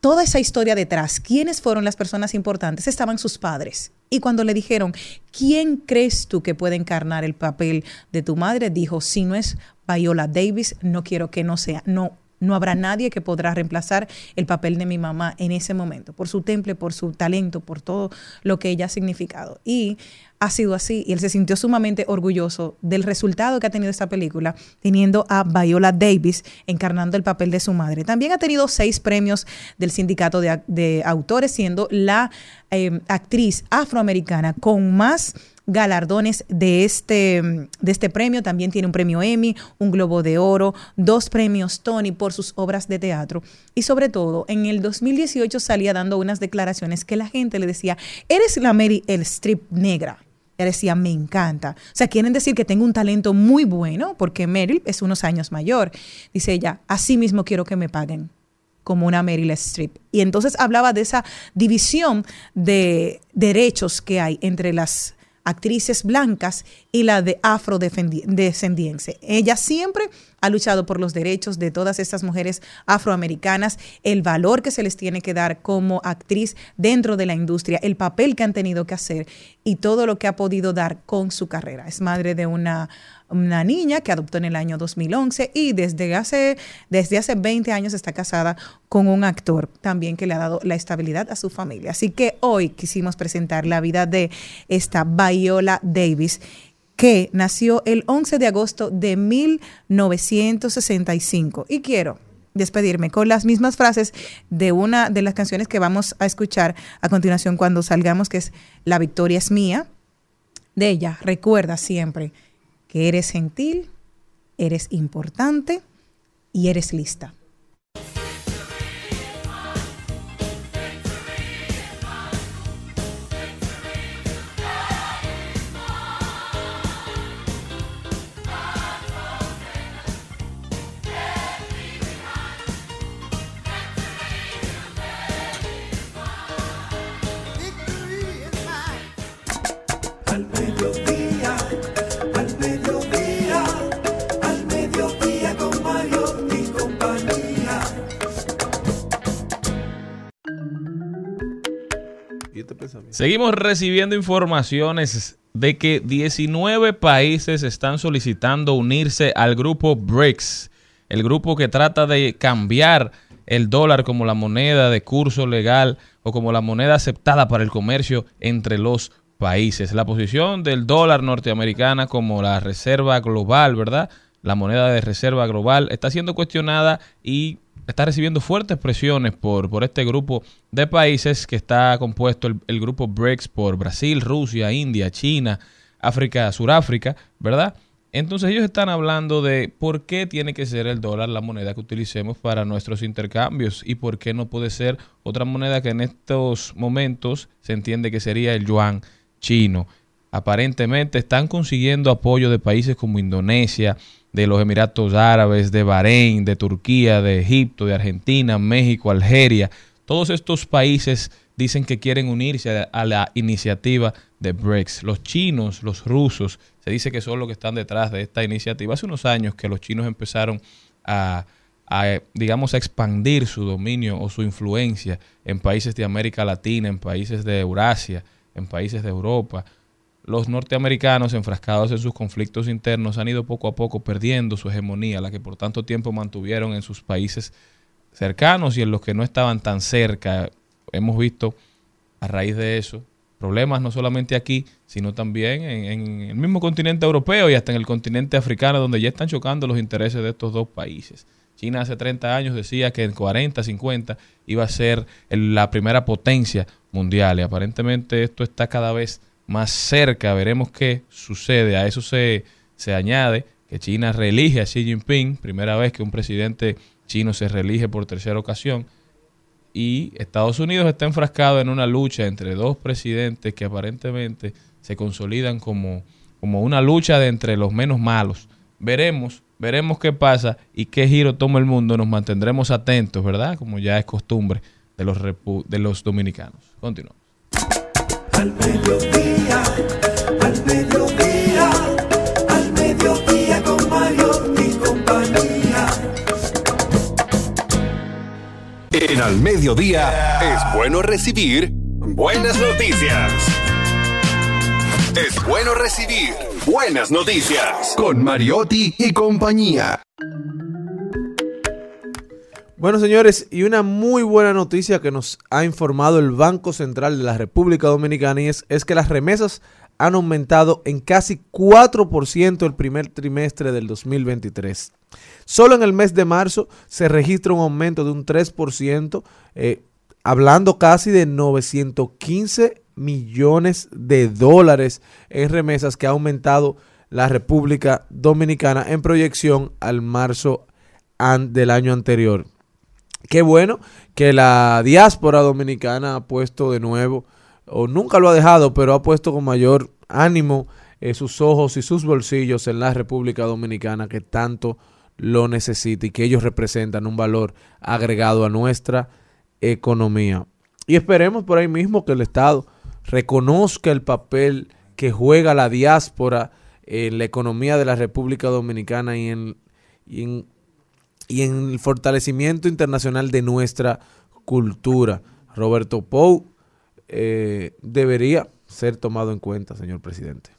toda esa historia detrás, quiénes fueron las personas importantes, estaban sus padres. Y cuando le dijeron, ¿quién crees tú que puede encarnar el papel de tu madre? Dijo, si no es Viola Davis, no quiero que no sea, no, no habrá nadie que podrá reemplazar el papel de mi mamá en ese momento, por su temple, por su talento, por todo lo que ella ha significado. Y ha sido así, y él se sintió sumamente orgulloso del resultado que ha tenido esta película, teniendo a Viola Davis encarnando el papel de su madre. También ha tenido seis premios del sindicato de, autores, siendo la eh, actriz afroamericana con más galardones de este, de este premio. También tiene un premio Emmy, un Globo de Oro, dos premios Tony por sus obras de teatro. Y sobre todo, en el 2018 salía dando unas declaraciones que la gente le decía, eres la Mary el strip negra. Ella decía, me encanta. O sea, quieren decir que tengo un talento muy bueno porque Meryl es unos años mayor. Dice ella, así mismo quiero que me paguen como una Meryl Streep. Y entonces hablaba de esa división de derechos que hay entre las actrices blancas y la de afrodescendiense. Ella siempre ha luchado por los derechos de todas estas mujeres afroamericanas, el valor que se les tiene que dar como actriz dentro de la industria, el papel que han tenido que hacer y todo lo que ha podido dar con su carrera. Es madre de una, una niña que adoptó en el año 2011 y desde hace, desde hace 20 años está casada con un actor también que le ha dado la estabilidad a su familia. Así que hoy quisimos presentar la vida de esta Viola Davis que nació el 11 de agosto de 1965. Y quiero despedirme con las mismas frases de una de las canciones que vamos a escuchar a continuación cuando salgamos, que es La victoria es mía. De ella, recuerda siempre que eres gentil, eres importante y eres lista. Seguimos recibiendo informaciones de que 19 países están solicitando unirse al grupo BRICS, el grupo que trata de cambiar el dólar como la moneda de curso legal o como la moneda aceptada para el comercio entre los países. La posición del dólar norteamericana como la reserva global, ¿verdad? la moneda de reserva global, está siendo cuestionada y está recibiendo fuertes presiones por, por este grupo de países que está compuesto el, el grupo BRICS por Brasil, Rusia, India, China, África, Suráfrica, ¿verdad? Entonces ellos están hablando de por qué tiene que ser el dólar la moneda que utilicemos para nuestros intercambios y por qué no puede ser otra moneda que en estos momentos se entiende que sería el yuan chino. Aparentemente están consiguiendo apoyo de países como Indonesia, de los Emiratos Árabes, de Bahrein, de Turquía, de Egipto, de Argentina, México, Algeria. Todos estos países dicen que quieren unirse a la iniciativa de BRICS. Los chinos, los rusos, se dice que son los que están detrás de esta iniciativa. Hace unos años que los chinos empezaron a, a, digamos, a expandir su dominio o su influencia en países de América Latina, en países de Eurasia, en países de Europa. Los norteamericanos, enfrascados en sus conflictos internos, han ido poco a poco perdiendo su hegemonía, la que por tanto tiempo mantuvieron en sus países cercanos y en los que no estaban tan cerca. Hemos visto a raíz de eso problemas no solamente aquí, sino también en, en, el mismo continente europeo y hasta en el continente africano, donde ya están chocando los intereses de estos dos países. China hace 30 años decía que en 40, 50 iba a ser la primera potencia mundial y aparentemente esto está cada vez más cerca. Veremos qué sucede. A eso se, se añade que China reelige a Xi Jinping, primera vez que un presidente chino se reelige por tercera ocasión y Estados Unidos está enfrascado en una lucha entre dos presidentes que aparentemente se consolidan como, como una lucha de entre los menos malos. Veremos, veremos qué pasa y qué giro toma el mundo. Nos mantendremos atentos, ¿verdad? Como ya es costumbre de los, de los dominicanos. Continuamos. Al mediodía, al mediodía, al mediodía con Mario y compañía. En al mediodía es bueno recibir buenas noticias. Es bueno recibir buenas noticias con Mariotti y compañía. Bueno, señores, y una muy buena noticia que nos ha informado el Banco Central de la República Dominicana y es, es que las remesas han aumentado en casi 4% el primer trimestre del 2023. Solo en el mes de marzo se registra un aumento de un 3%, eh, hablando casi de 915 millones de dólares en remesas que ha aumentado la República Dominicana en proyección al marzo del año anterior. Qué bueno que la diáspora dominicana ha puesto de nuevo, o nunca lo ha dejado, pero ha puesto con mayor ánimo eh, sus ojos y sus bolsillos en la República Dominicana que tanto lo necesita y que ellos representan un valor agregado a nuestra economía. Y esperemos por ahí mismo que el Estado reconozca el papel que juega la diáspora en la economía de la República Dominicana y en, y en, y en el fortalecimiento internacional de nuestra cultura. Roberto Pou eh, debería ser tomado en cuenta, señor presidente.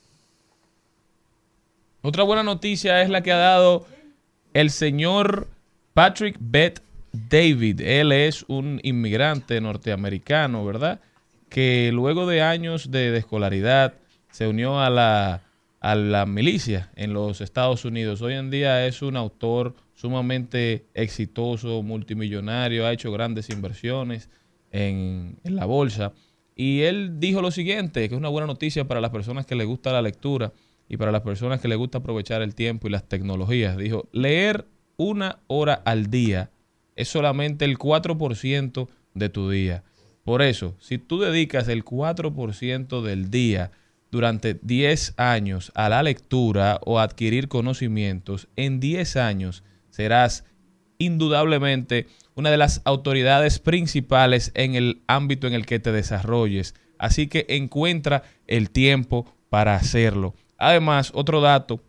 Otra buena noticia es la que ha dado el señor Patrick Bett David. Él es un inmigrante norteamericano, ¿verdad? Que luego de años de, de escolaridad se unió a la, a la milicia en los Estados Unidos. Hoy en día es un autor sumamente exitoso, multimillonario, ha hecho grandes inversiones en, en la bolsa. Y él dijo lo siguiente, que es una buena noticia para las personas que les gusta la lectura y para las personas que les gusta aprovechar el tiempo y las tecnologías. Dijo, leer una hora al día es solamente el 4% de tu día. Por eso, si tú dedicas el 4% del día durante 10 años a la lectura o a adquirir conocimientos, en 10 años serás indudablemente una de las autoridades principales en el ámbito en el que te desarrolles. Así que encuentra el tiempo para hacerlo. Además, otro dato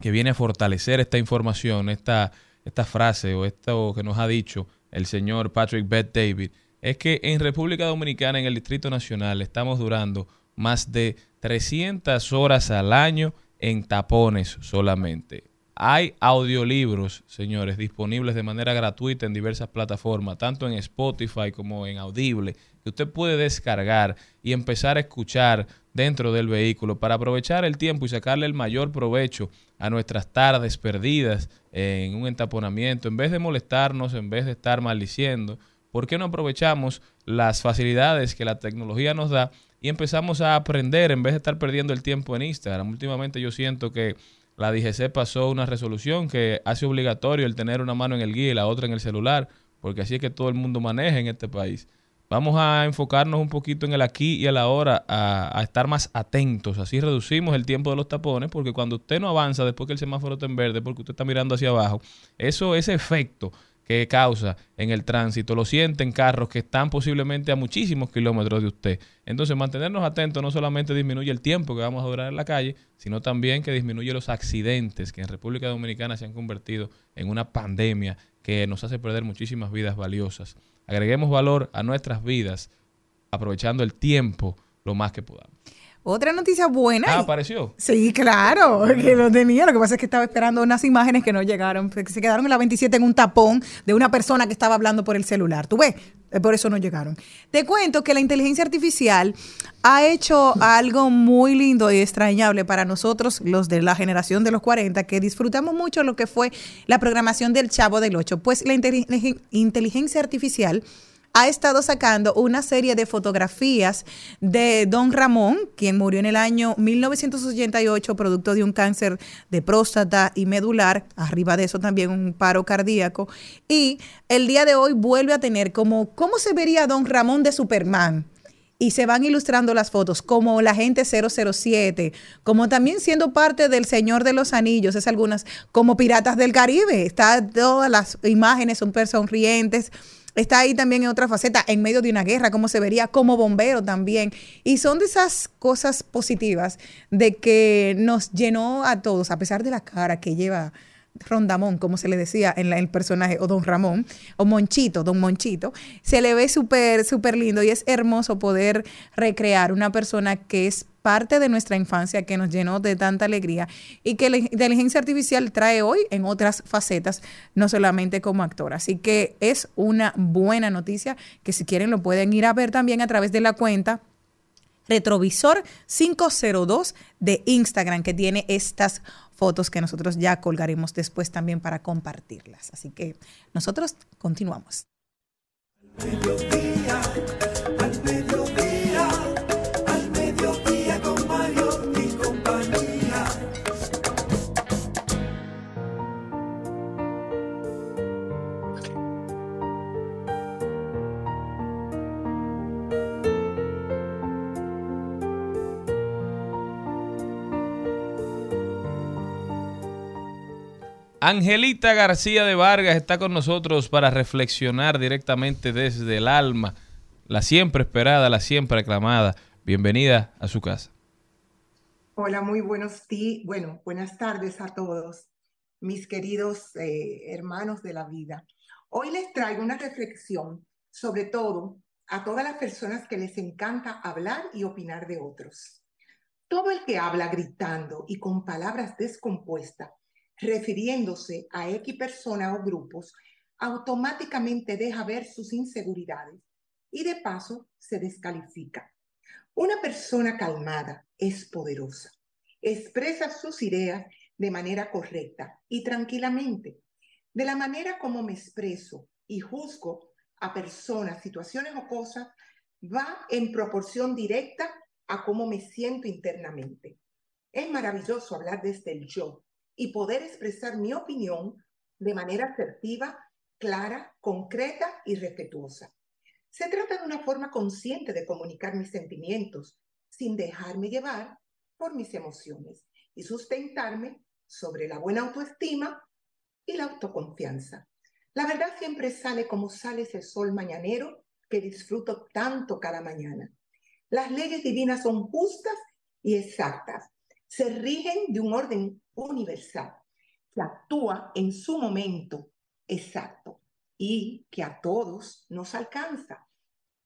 que viene a fortalecer esta información, esta, esta frase o esto que nos ha dicho el señor Patrick Beth David, es que en República Dominicana, en el Distrito Nacional, estamos durando más de 300 horas al año en tapones solamente. Hay audiolibros, señores, disponibles de manera gratuita en diversas plataformas, tanto en Spotify como en Audible, que usted puede descargar y empezar a escuchar dentro del vehículo para aprovechar el tiempo y sacarle el mayor provecho a nuestras tardes perdidas en un entaponamiento. En vez de molestarnos, en vez de estar maldiciendo, ¿por qué no aprovechamos las facilidades que la tecnología nos da y empezamos a aprender en vez de estar perdiendo el tiempo en Instagram? Últimamente yo siento que la DGC pasó una resolución que hace obligatorio el tener una mano en el guía y la otra en el celular, porque así es que todo el mundo maneja en este país. Vamos a enfocarnos un poquito en el aquí y el ahora, a, a estar más atentos. Así reducimos el tiempo de los tapones, porque cuando usted no avanza después que el semáforo está en verde, porque usted está mirando hacia abajo, eso, ese efecto que causa en el tránsito, lo sienten carros que están posiblemente a muchísimos kilómetros de usted. Entonces, mantenernos atentos no solamente disminuye el tiempo que vamos a durar en la calle, sino también que disminuye los accidentes que en República Dominicana se han convertido en una pandemia que nos hace perder muchísimas vidas valiosas. Agreguemos valor a nuestras vidas aprovechando el tiempo lo más que podamos. Otra noticia buena. Ah, apareció. Sí, claro, que lo tenía. Lo que pasa es que estaba esperando unas imágenes que no llegaron, que se quedaron en la 27 en un tapón de una persona que estaba hablando por el celular. ¿Tú ves? Eh, Por eso no llegaron. Te cuento que la inteligencia artificial ha hecho algo muy lindo y extrañable para nosotros, los de la generación de los 40, que disfrutamos mucho lo que fue la programación del Chavo del 8. Pues la inteligen- inteligencia artificial ha estado sacando una serie de fotografías de Don Ramón, quien murió en el año 1988 producto de un cáncer de próstata y medular, arriba de eso también un paro cardíaco, y el día de hoy vuelve a tener como cómo se vería Don Ramón de Superman. Y se van ilustrando las fotos, como la gente 007, como también siendo parte del Señor de los Anillos, es algunas, como Piratas del Caribe. Está todas las imágenes súper sonrientes. Está ahí también en otra faceta, en medio de una guerra, como se vería como bombero también. Y son de esas cosas positivas de que nos llenó a todos, a pesar de la cara que lleva Rondamón, como se le decía en el personaje, o Don Ramón, o Monchito, Don Monchito, se le ve súper, súper lindo y es hermoso poder recrear una persona que es parte de nuestra infancia, que nos llenó de tanta alegría y que la inteligencia artificial trae hoy en otras facetas, no solamente como actor. Así que es una buena noticia que si quieren lo pueden ir a ver también a través de la cuenta Retrovisor 502 de Instagram, que tiene estas fotos que nosotros ya colgaremos después también para compartirlas. Así que nosotros continuamos. Angelita García de Vargas está con nosotros para reflexionar directamente desde el alma, la siempre esperada, la siempre aclamada. Bienvenida a su casa. Hola, muy buenos días, bueno, buenas tardes a todos, mis queridos eh, hermanos de la vida. Hoy les traigo una reflexión, sobre todo a todas las personas que les encanta hablar y opinar de otros. Todo el que habla gritando y con palabras descompuestas, refiriéndose a X persona o grupos, automáticamente deja ver sus inseguridades y de paso se descalifica. Una persona calmada es poderosa. Expresa sus ideas de manera correcta y tranquilamente. De la manera como me expreso y juzgo a personas, situaciones o cosas, va en proporción directa a cómo me siento internamente. Es maravilloso hablar desde el yo y poder expresar mi opinión de manera asertiva, clara, concreta y respetuosa. Se trata de una forma consciente de comunicar mis sentimientos sin dejarme llevar por mis emociones y sustentarme sobre la buena autoestima y la autoconfianza. La verdad siempre sale como sale ese sol mañanero que disfruto tanto cada mañana. Las leyes divinas son justas y exactas. Se rigen de un orden universal que actúa en su momento exacto y que a todos nos alcanza.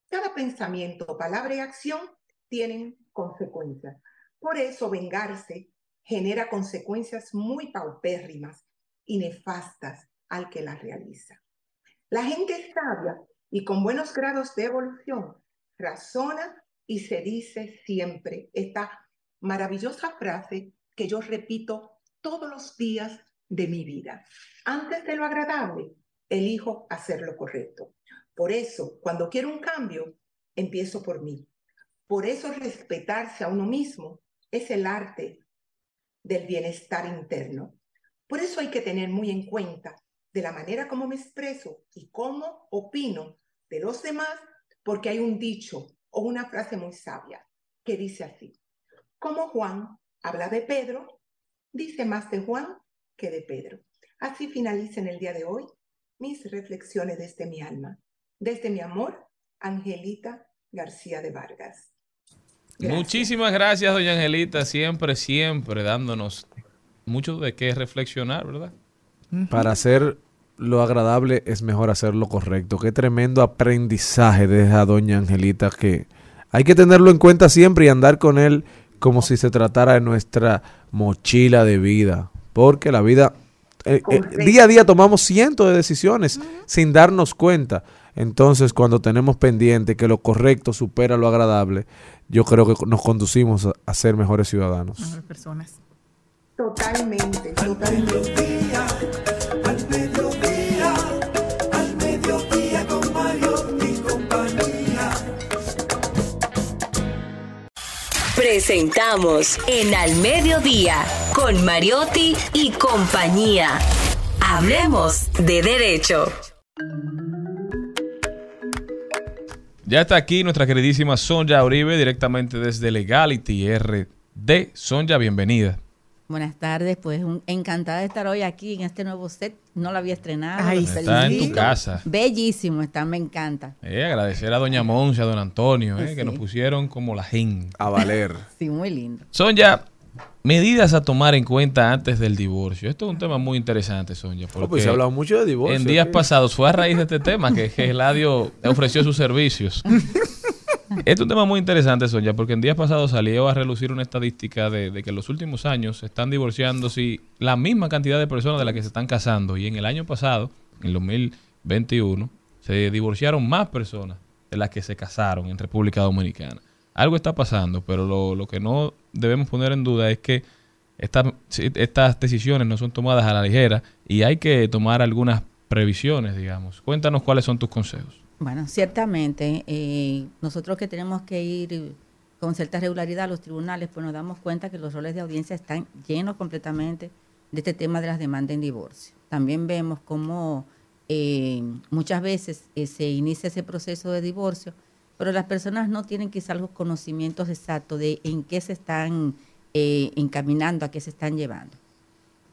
Cada pensamiento, palabra y acción tienen consecuencias. Por eso vengarse genera consecuencias muy paupérrimas y nefastas al que las realiza. La gente sabia y con buenos grados de evolución razona y se dice siempre esta maravillosa frase que yo repito todos los días de mi vida. Antes de lo agradable, elijo hacer lo correcto. Por eso, cuando quiero un cambio, empiezo por mí. Por eso respetarse a uno mismo es el arte del bienestar interno. Por eso hay que tener muy en cuenta de la manera como me expreso y cómo opino de los demás, porque hay un dicho o una frase muy sabia que dice así, como Juan habla de Pedro, dice más de Juan que de Pedro. Así finaliza en el día de hoy mis reflexiones desde mi alma, desde mi amor, Angelita García de Vargas. Muchísimas gracias, doña Angelita, siempre, siempre dándonos mucho de qué reflexionar, ¿verdad? Para hacer lo agradable es mejor hacer lo correcto. Qué tremendo aprendizaje deja doña Angelita que hay que tenerlo en cuenta siempre y andar con él como si se tratara de nuestra mochila de vida. Porque la vida, eh, eh, día a día tomamos cientos de decisiones sin darnos cuenta. Entonces, cuando tenemos pendiente que lo correcto supera lo agradable, yo creo que nos conducimos a, a ser mejores ciudadanos. Mejores personas. Totalmente, totalmente. Presentamos en Al Mediodía con Mariotti y compañía. Hablemos de derecho. Ya está aquí nuestra queridísima Sonja Uribe, directamente desde Legality RD. Sonja, bienvenida. Buenas tardes, pues un- encantada de estar hoy aquí en este nuevo set. No lo había estrenado. Ay, Está en tu casa. Bellísimo, está, me encanta. Eh, agradecer a doña Monse, a don Antonio, eh, Sí. que nos pusieron como la gente. A valer. [laughs] Sí, muy lindo. Sonja, medidas a tomar en cuenta antes del divorcio. Esto es un tema muy interesante, Sonja. Oh, pues se ha hablado mucho de divorcio En días pasados fue a raíz de este tema que, que Eladio [laughs] ofreció sus servicios. [laughs] [laughs] Este es un tema muy interesante, Sonia, porque en días pasados salió a relucir una estadística de, que en los últimos años se están divorciando sí, la misma cantidad de personas de las que se están casando. Y en el año pasado, en el 2021, se divorciaron más personas de las que se casaron en República Dominicana. Algo está pasando, pero lo, que no debemos poner en duda es que estas decisiones no son tomadas a la ligera y hay que tomar algunas previsiones, digamos. Cuéntanos cuáles son tus consejos. Bueno, ciertamente, eh, nosotros que tenemos que ir con cierta regularidad a los tribunales, pues nos damos cuenta que los roles de audiencia están llenos completamente de este tema de las demandas en divorcio. También vemos cómo eh, muchas veces eh, se inicia ese proceso de divorcio, pero las personas no tienen quizás los conocimientos exactos de en qué se están eh, encaminando, a qué se están llevando.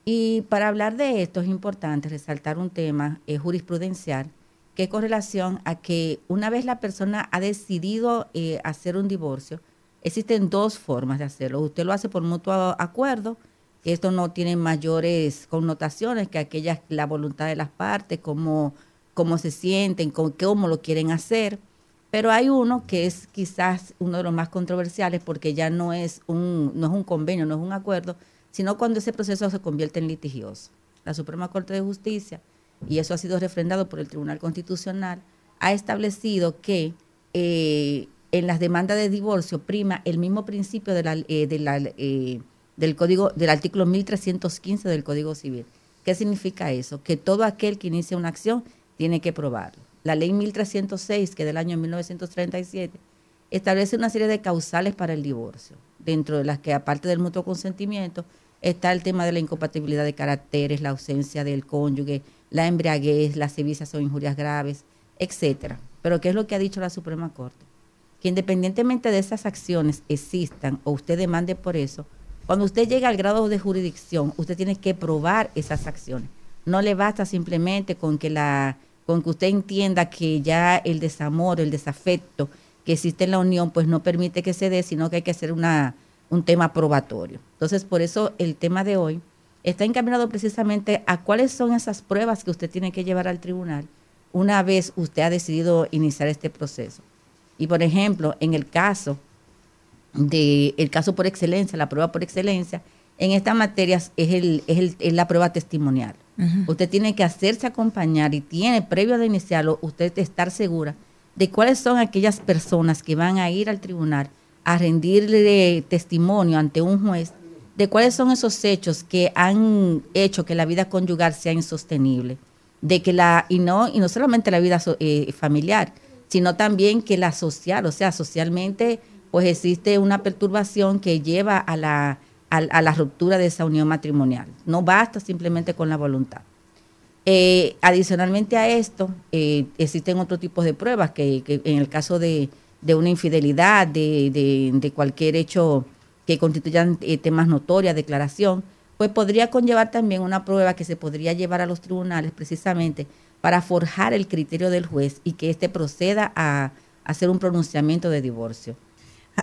Y para hablar de esto es importante resaltar un tema jurisprudencial que con relación a que una vez la persona ha decidido eh, hacer un divorcio, existen dos formas de hacerlo. Usted lo hace por mutuo acuerdo, que esto no tiene mayores connotaciones que aquellas, la voluntad de las partes, cómo, cómo se sienten, con, cómo lo quieren hacer. Pero hay uno que es quizás uno de los más controversiales porque ya no es un, no es un convenio, no es un acuerdo, sino cuando ese proceso se convierte en litigioso. La Suprema Corte de Justicia y eso ha sido refrendado por el Tribunal Constitucional, ha establecido que eh, en las demandas de divorcio prima el mismo principio de eh, eh, del código del artículo 1315 del Código Civil. ¿Qué significa eso? Que todo aquel que inicia una acción tiene que probarlo. La ley 1306, que es del año 1937, establece una serie de causales para el divorcio, dentro de las que aparte del mutuo consentimiento está el tema de la incompatibilidad de caracteres, la ausencia del cónyuge, la embriaguez, las sevicias o injurias graves, etcétera. Pero ¿qué es lo que ha dicho la Suprema Corte? Que independientemente de esas acciones existan o usted demande por eso, cuando usted llega al grado de jurisdicción, usted tiene que probar esas acciones. No le basta simplemente con que la con que usted entienda que ya el desamor, el desafecto que existe en la unión, pues no permite que se dé, sino que hay que hacer una, un tema probatorio. Entonces, por eso el tema de hoy está encaminado precisamente a cuáles son esas pruebas que usted tiene que llevar al tribunal una vez usted ha decidido iniciar este proceso. Y por ejemplo, en el caso de el caso por excelencia, la prueba por excelencia, en estas materias es, el, es, el, es la prueba testimonial. Usted tiene que hacerse acompañar y tiene, previo de iniciarlo, usted estar segura de cuáles son aquellas personas que van a ir al tribunal a rendirle testimonio ante un juez de cuáles son esos hechos que han hecho que la vida conyugal sea insostenible, de que la y no y no solamente la vida eh, familiar, sino también que la social, o sea, socialmente pues existe una perturbación que lleva a la a, la ruptura de esa unión matrimonial. No basta simplemente con la voluntad. Eh, adicionalmente a esto, eh, existen otros tipos de pruebas que, en el caso de, de una infidelidad, de, de- de cualquier hecho que constituyan eh, temas notorias, declaración, pues podría conllevar también una prueba que se podría llevar a los tribunales precisamente para forjar el criterio del juez y que éste proceda a hacer un pronunciamiento de divorcio.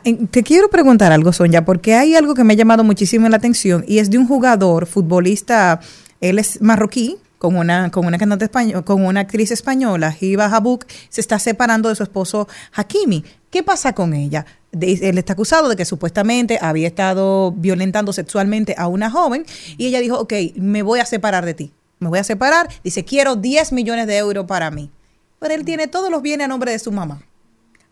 Eh, Te quiero preguntar algo, Sonia, porque hay algo que me ha llamado muchísimo la atención y es de un jugador, futbolista, él es marroquí, con una, con una cantante española, con una actriz española, Hiba Habuk, se está separando de su esposo Hakimi. ¿Qué pasa con ella? Él está acusado de que supuestamente había estado violentando sexualmente a una joven y ella dijo, ok, me voy a separar de ti. Me voy a separar. Dice, quiero 10 millones de euros para mí. Pero él tiene todos los bienes a nombre de su mamá.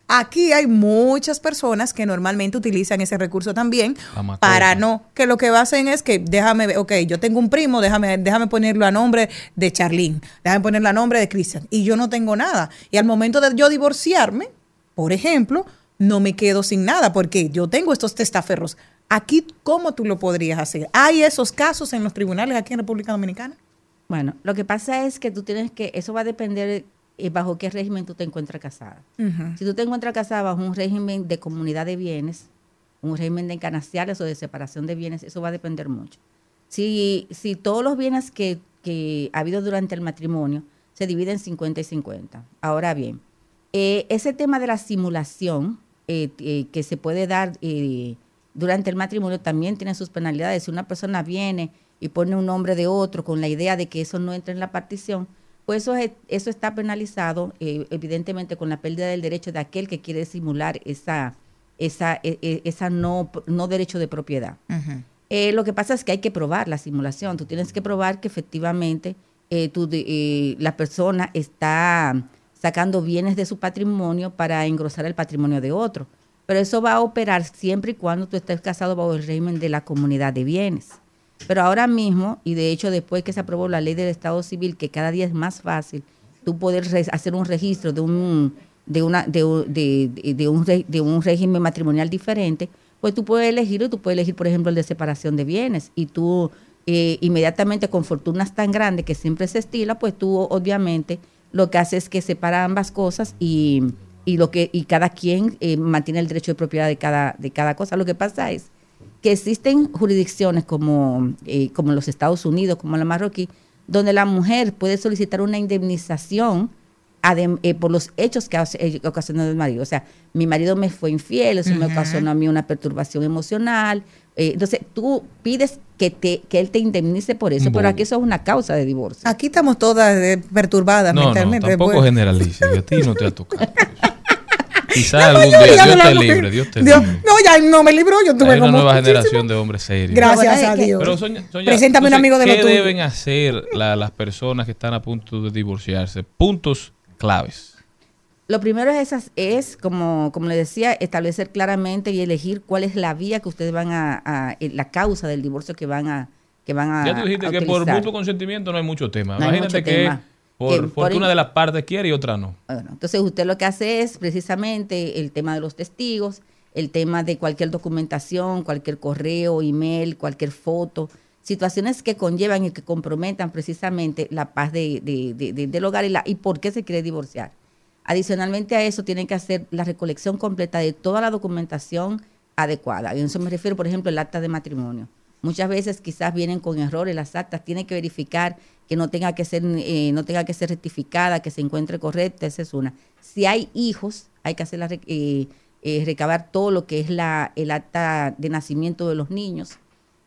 Aquí hay muchas personas que normalmente utilizan ese recurso también para no, que lo que hacen es que déjame, ver, ok, yo tengo un primo, déjame, déjame ponerlo a nombre de Charlene, déjame ponerlo a nombre de Cristian, y yo no tengo nada. Y al momento de yo divorciarme, por ejemplo, no me quedo sin nada porque yo tengo estos testaferros. Aquí, ¿cómo tú lo podrías hacer? ¿Hay esos casos en los tribunales aquí en República Dominicana? Bueno, lo que pasa es que tú tienes que, eso va a depender eh, bajo qué régimen tú te encuentras casada. Si tú te encuentras casada bajo un régimen de comunidad de bienes, un régimen de encanasciales o de separación de bienes, eso va a depender mucho. Si, si todos los bienes que, que ha habido durante el matrimonio se dividen 50 y 50. Ahora bien, eh, ese tema de la simulación eh, eh, que se puede dar eh, durante el matrimonio también tiene sus penalidades. Si una persona viene y pone un nombre de otro con la idea de que eso no entra en la partición, pues eso, es- eso está penalizado evidentemente con la pérdida del derecho de aquel que quiere simular esa, esa, e- e- esa no, no derecho de propiedad. Lo que pasa es que hay que probar la simulación. Tú tienes que probar que efectivamente tú la persona está sacando bienes de su patrimonio para engrosar el patrimonio de otro. Pero eso va a operar siempre y cuando tú estés casado bajo el régimen de la comunidad de bienes. Pero ahora mismo, y de hecho después que se aprobó la ley del Estado Civil, que cada día es más fácil, tú poder hacer un registro de un, de, una, de, un- de- un, régimen matrimonial diferente, pues tú puedes elegir, y tú puedes elegir, por ejemplo, el de separación de bienes, y tú eh, inmediatamente con fortunas tan grandes que siempre se estila, pues tú obviamente lo que haces es que separa ambas cosas y, y lo que y cada quien eh, mantiene el derecho de propiedad de cada, de cada cosa. Lo que pasa es que existen jurisdicciones como, eh, como los Estados Unidos, como la marroquí, donde la mujer puede solicitar una indemnización adem- eh, por los hechos que ha eh, ocasionado el marido. O sea, mi marido me fue infiel, eso me ocasionó a mí una perturbación emocional. eh, entonces, tú pides que, te, que él te indemnice por eso, pero Bueno. aquí eso es una causa de divorcio. Aquí estamos todas eh, perturbadas No, no, mentalmente. tampoco Pues- generalice, a ti no te ha tocado. [laughs] Quizás La algún día Dios te libre, Dios te Dios- libre. no, ya no me libró, yo tuve Hay una como nueva muchísimo- generación de hombres serios. Gracias a Dios. Pero Sonia, Sonia, Preséntame un amigo de lo ¿Qué deben hacer la- las personas que están a punto de divorciarse? Puntos claves. Lo primero es, esas, es como, como le decía, establecer claramente y elegir cuál es la vía que ustedes van a, a- eh, la causa del divorcio que van a, que van a, Ya tú dijiste que por mutuo consentimiento no hay mucho tema. No Imagínate mucho que tema. por Que por in- de las partes quiere y otra no. Bueno, entonces usted lo que hace es precisamente el tema de los testigos, el tema de cualquier documentación, cualquier correo, email, cualquier foto, situaciones que conllevan y que comprometan precisamente la paz de, de- de- de- del hogar y, la, y por qué se quiere divorciar. Adicionalmente a eso, tienen que hacer la recolección completa de toda la documentación adecuada. Y eso me refiero, por ejemplo, el acta de matrimonio. Muchas veces quizás vienen con errores las actas, tiene que verificar que no tenga que ser, eh, no tenga que ser rectificada, que se encuentre correcta, esa es una. Si hay hijos, hay que hacer la eh, eh, recabar todo lo que es la, el acta de nacimiento de los niños.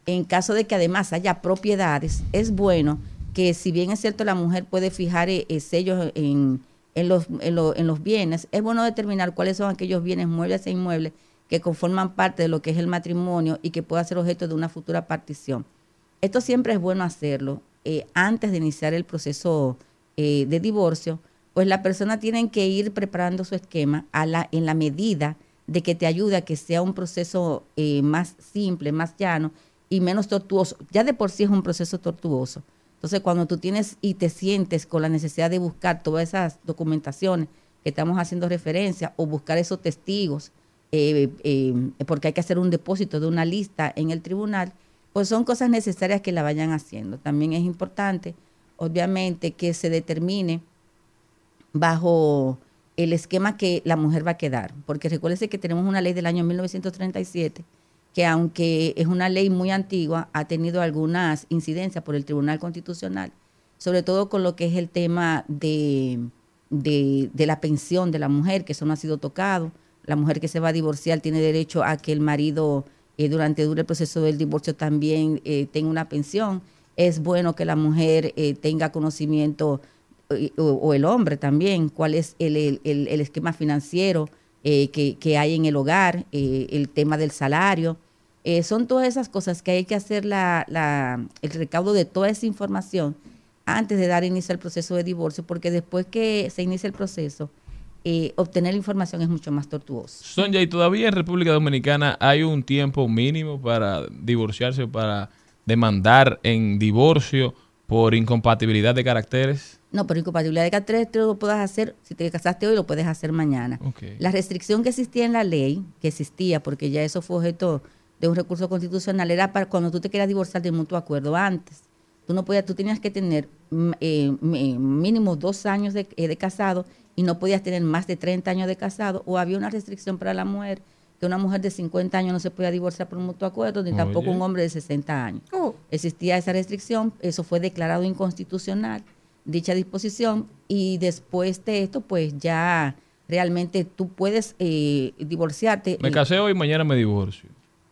En caso de que además haya propiedades, es bueno que si bien es cierto la mujer puede fijar eh, eh, sellos en, en los, en, lo- en los bienes, es bueno determinar cuáles son aquellos bienes muebles e inmuebles que conforman parte de lo que es el matrimonio y que pueda ser objeto de una futura partición. Esto siempre es bueno hacerlo eh, antes de iniciar el proceso eh, de divorcio, pues la persona tiene que ir preparando su esquema la, en la medida de que te ayude a que sea un proceso eh, más simple, más llano y menos tortuoso. Ya de por sí es un proceso tortuoso. Entonces, cuando tú tienes y te sientes con la necesidad de buscar todas esas documentaciones que estamos haciendo referencia o buscar esos testigos, eh, eh, porque hay que hacer un depósito de una lista en el tribunal, pues son cosas necesarias que la vayan haciendo. También es importante, obviamente, que se determine bajo el esquema que la mujer va a quedar, porque recuérdese que tenemos una ley del año 1937 que aunque es una ley muy antigua, ha tenido algunas incidencias por el Tribunal Constitucional, sobre todo con lo que es el tema de, de, la pensión de la mujer, que eso no ha sido tocado. La mujer que se va a divorciar tiene derecho a que el marido eh, durante el proceso del divorcio también eh, tenga una pensión. Es bueno que la mujer eh, tenga conocimiento, o, el hombre también, cuál es el, el- el- esquema financiero que, que hay en el hogar, el tema del salario. Eh, son todas esas cosas que hay que hacer la, la- el recaudo de toda esa información antes de dar inicio al proceso de divorcio, porque después que se inicia el proceso, eh, obtener la información es mucho más tortuoso. Sonja, ¿y todavía en República Dominicana hay un tiempo mínimo para divorciarse o para demandar en divorcio por incompatibilidad de caracteres? No, pero incompatibilidad de caracteres tú lo puedes hacer, si te casaste hoy, lo puedes hacer mañana. La restricción que existía en la ley, que existía porque ya eso fue objeto de un recurso constitucional, era para cuando tú te querías divorciar de mutuo acuerdo antes. Tú no podías, tú tenías que tener mm, eh, mi- mínimo dos años de, eh, de casado y no podías tener más de 30 años de casado o había una restricción para la mujer que una mujer de 50 años no se podía divorciar por un mutuo acuerdo ni tampoco un hombre de 60 años. Oh. Existía esa restricción, eso fue declarado inconstitucional, dicha disposición, y después de esto, pues ya realmente tú puedes eh, divorciarte. Me eh, casé hoy, mañana me divorcio.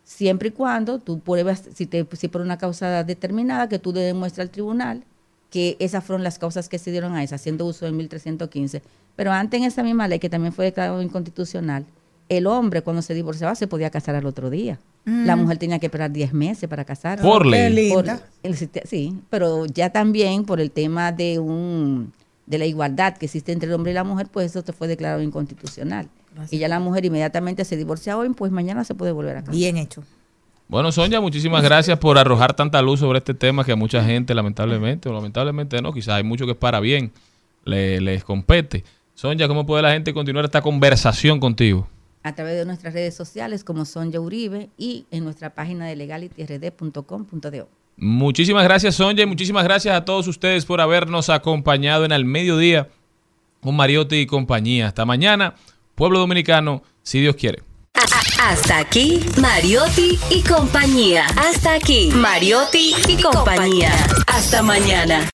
Siempre y cuando tú pruebas, si, te, si por una causa determinada, que tú le demuestres al tribunal que esas fueron las causas que se dieron a esa, haciendo uso de 1315. Pero antes en esa misma ley, que también fue declarado inconstitucional, el hombre cuando se divorciaba se podía casar al otro día. Mm. La mujer tenía que esperar 10 meses para casarse. Por ley. Por- el sí, pero ya también por el tema de un de la igualdad que existe entre el hombre y la mujer, pues eso te fue declarado inconstitucional. Y ya la mujer inmediatamente se divorcia hoy, pues mañana se puede volver a casar. Bien hecho. Bueno, Sonia, muchísimas gracias por arrojar tanta luz sobre este tema que a mucha gente, lamentablemente, o lamentablemente no, quizás hay mucho que es para bien, le- les compete. Sonia, ¿cómo puede la gente continuar esta conversación contigo? a través de nuestras redes sociales como Sonja Uribe y en nuestra página de legalityrd.com.do. Muchísimas gracias, Sonia, y muchísimas gracias a todos ustedes por habernos acompañado en el mediodía con Mariotti y compañía. Hasta mañana, pueblo dominicano, si Dios quiere. Hasta aquí, Mariotti y compañía. Hasta aquí, Mariotti y compañía. Hasta mañana.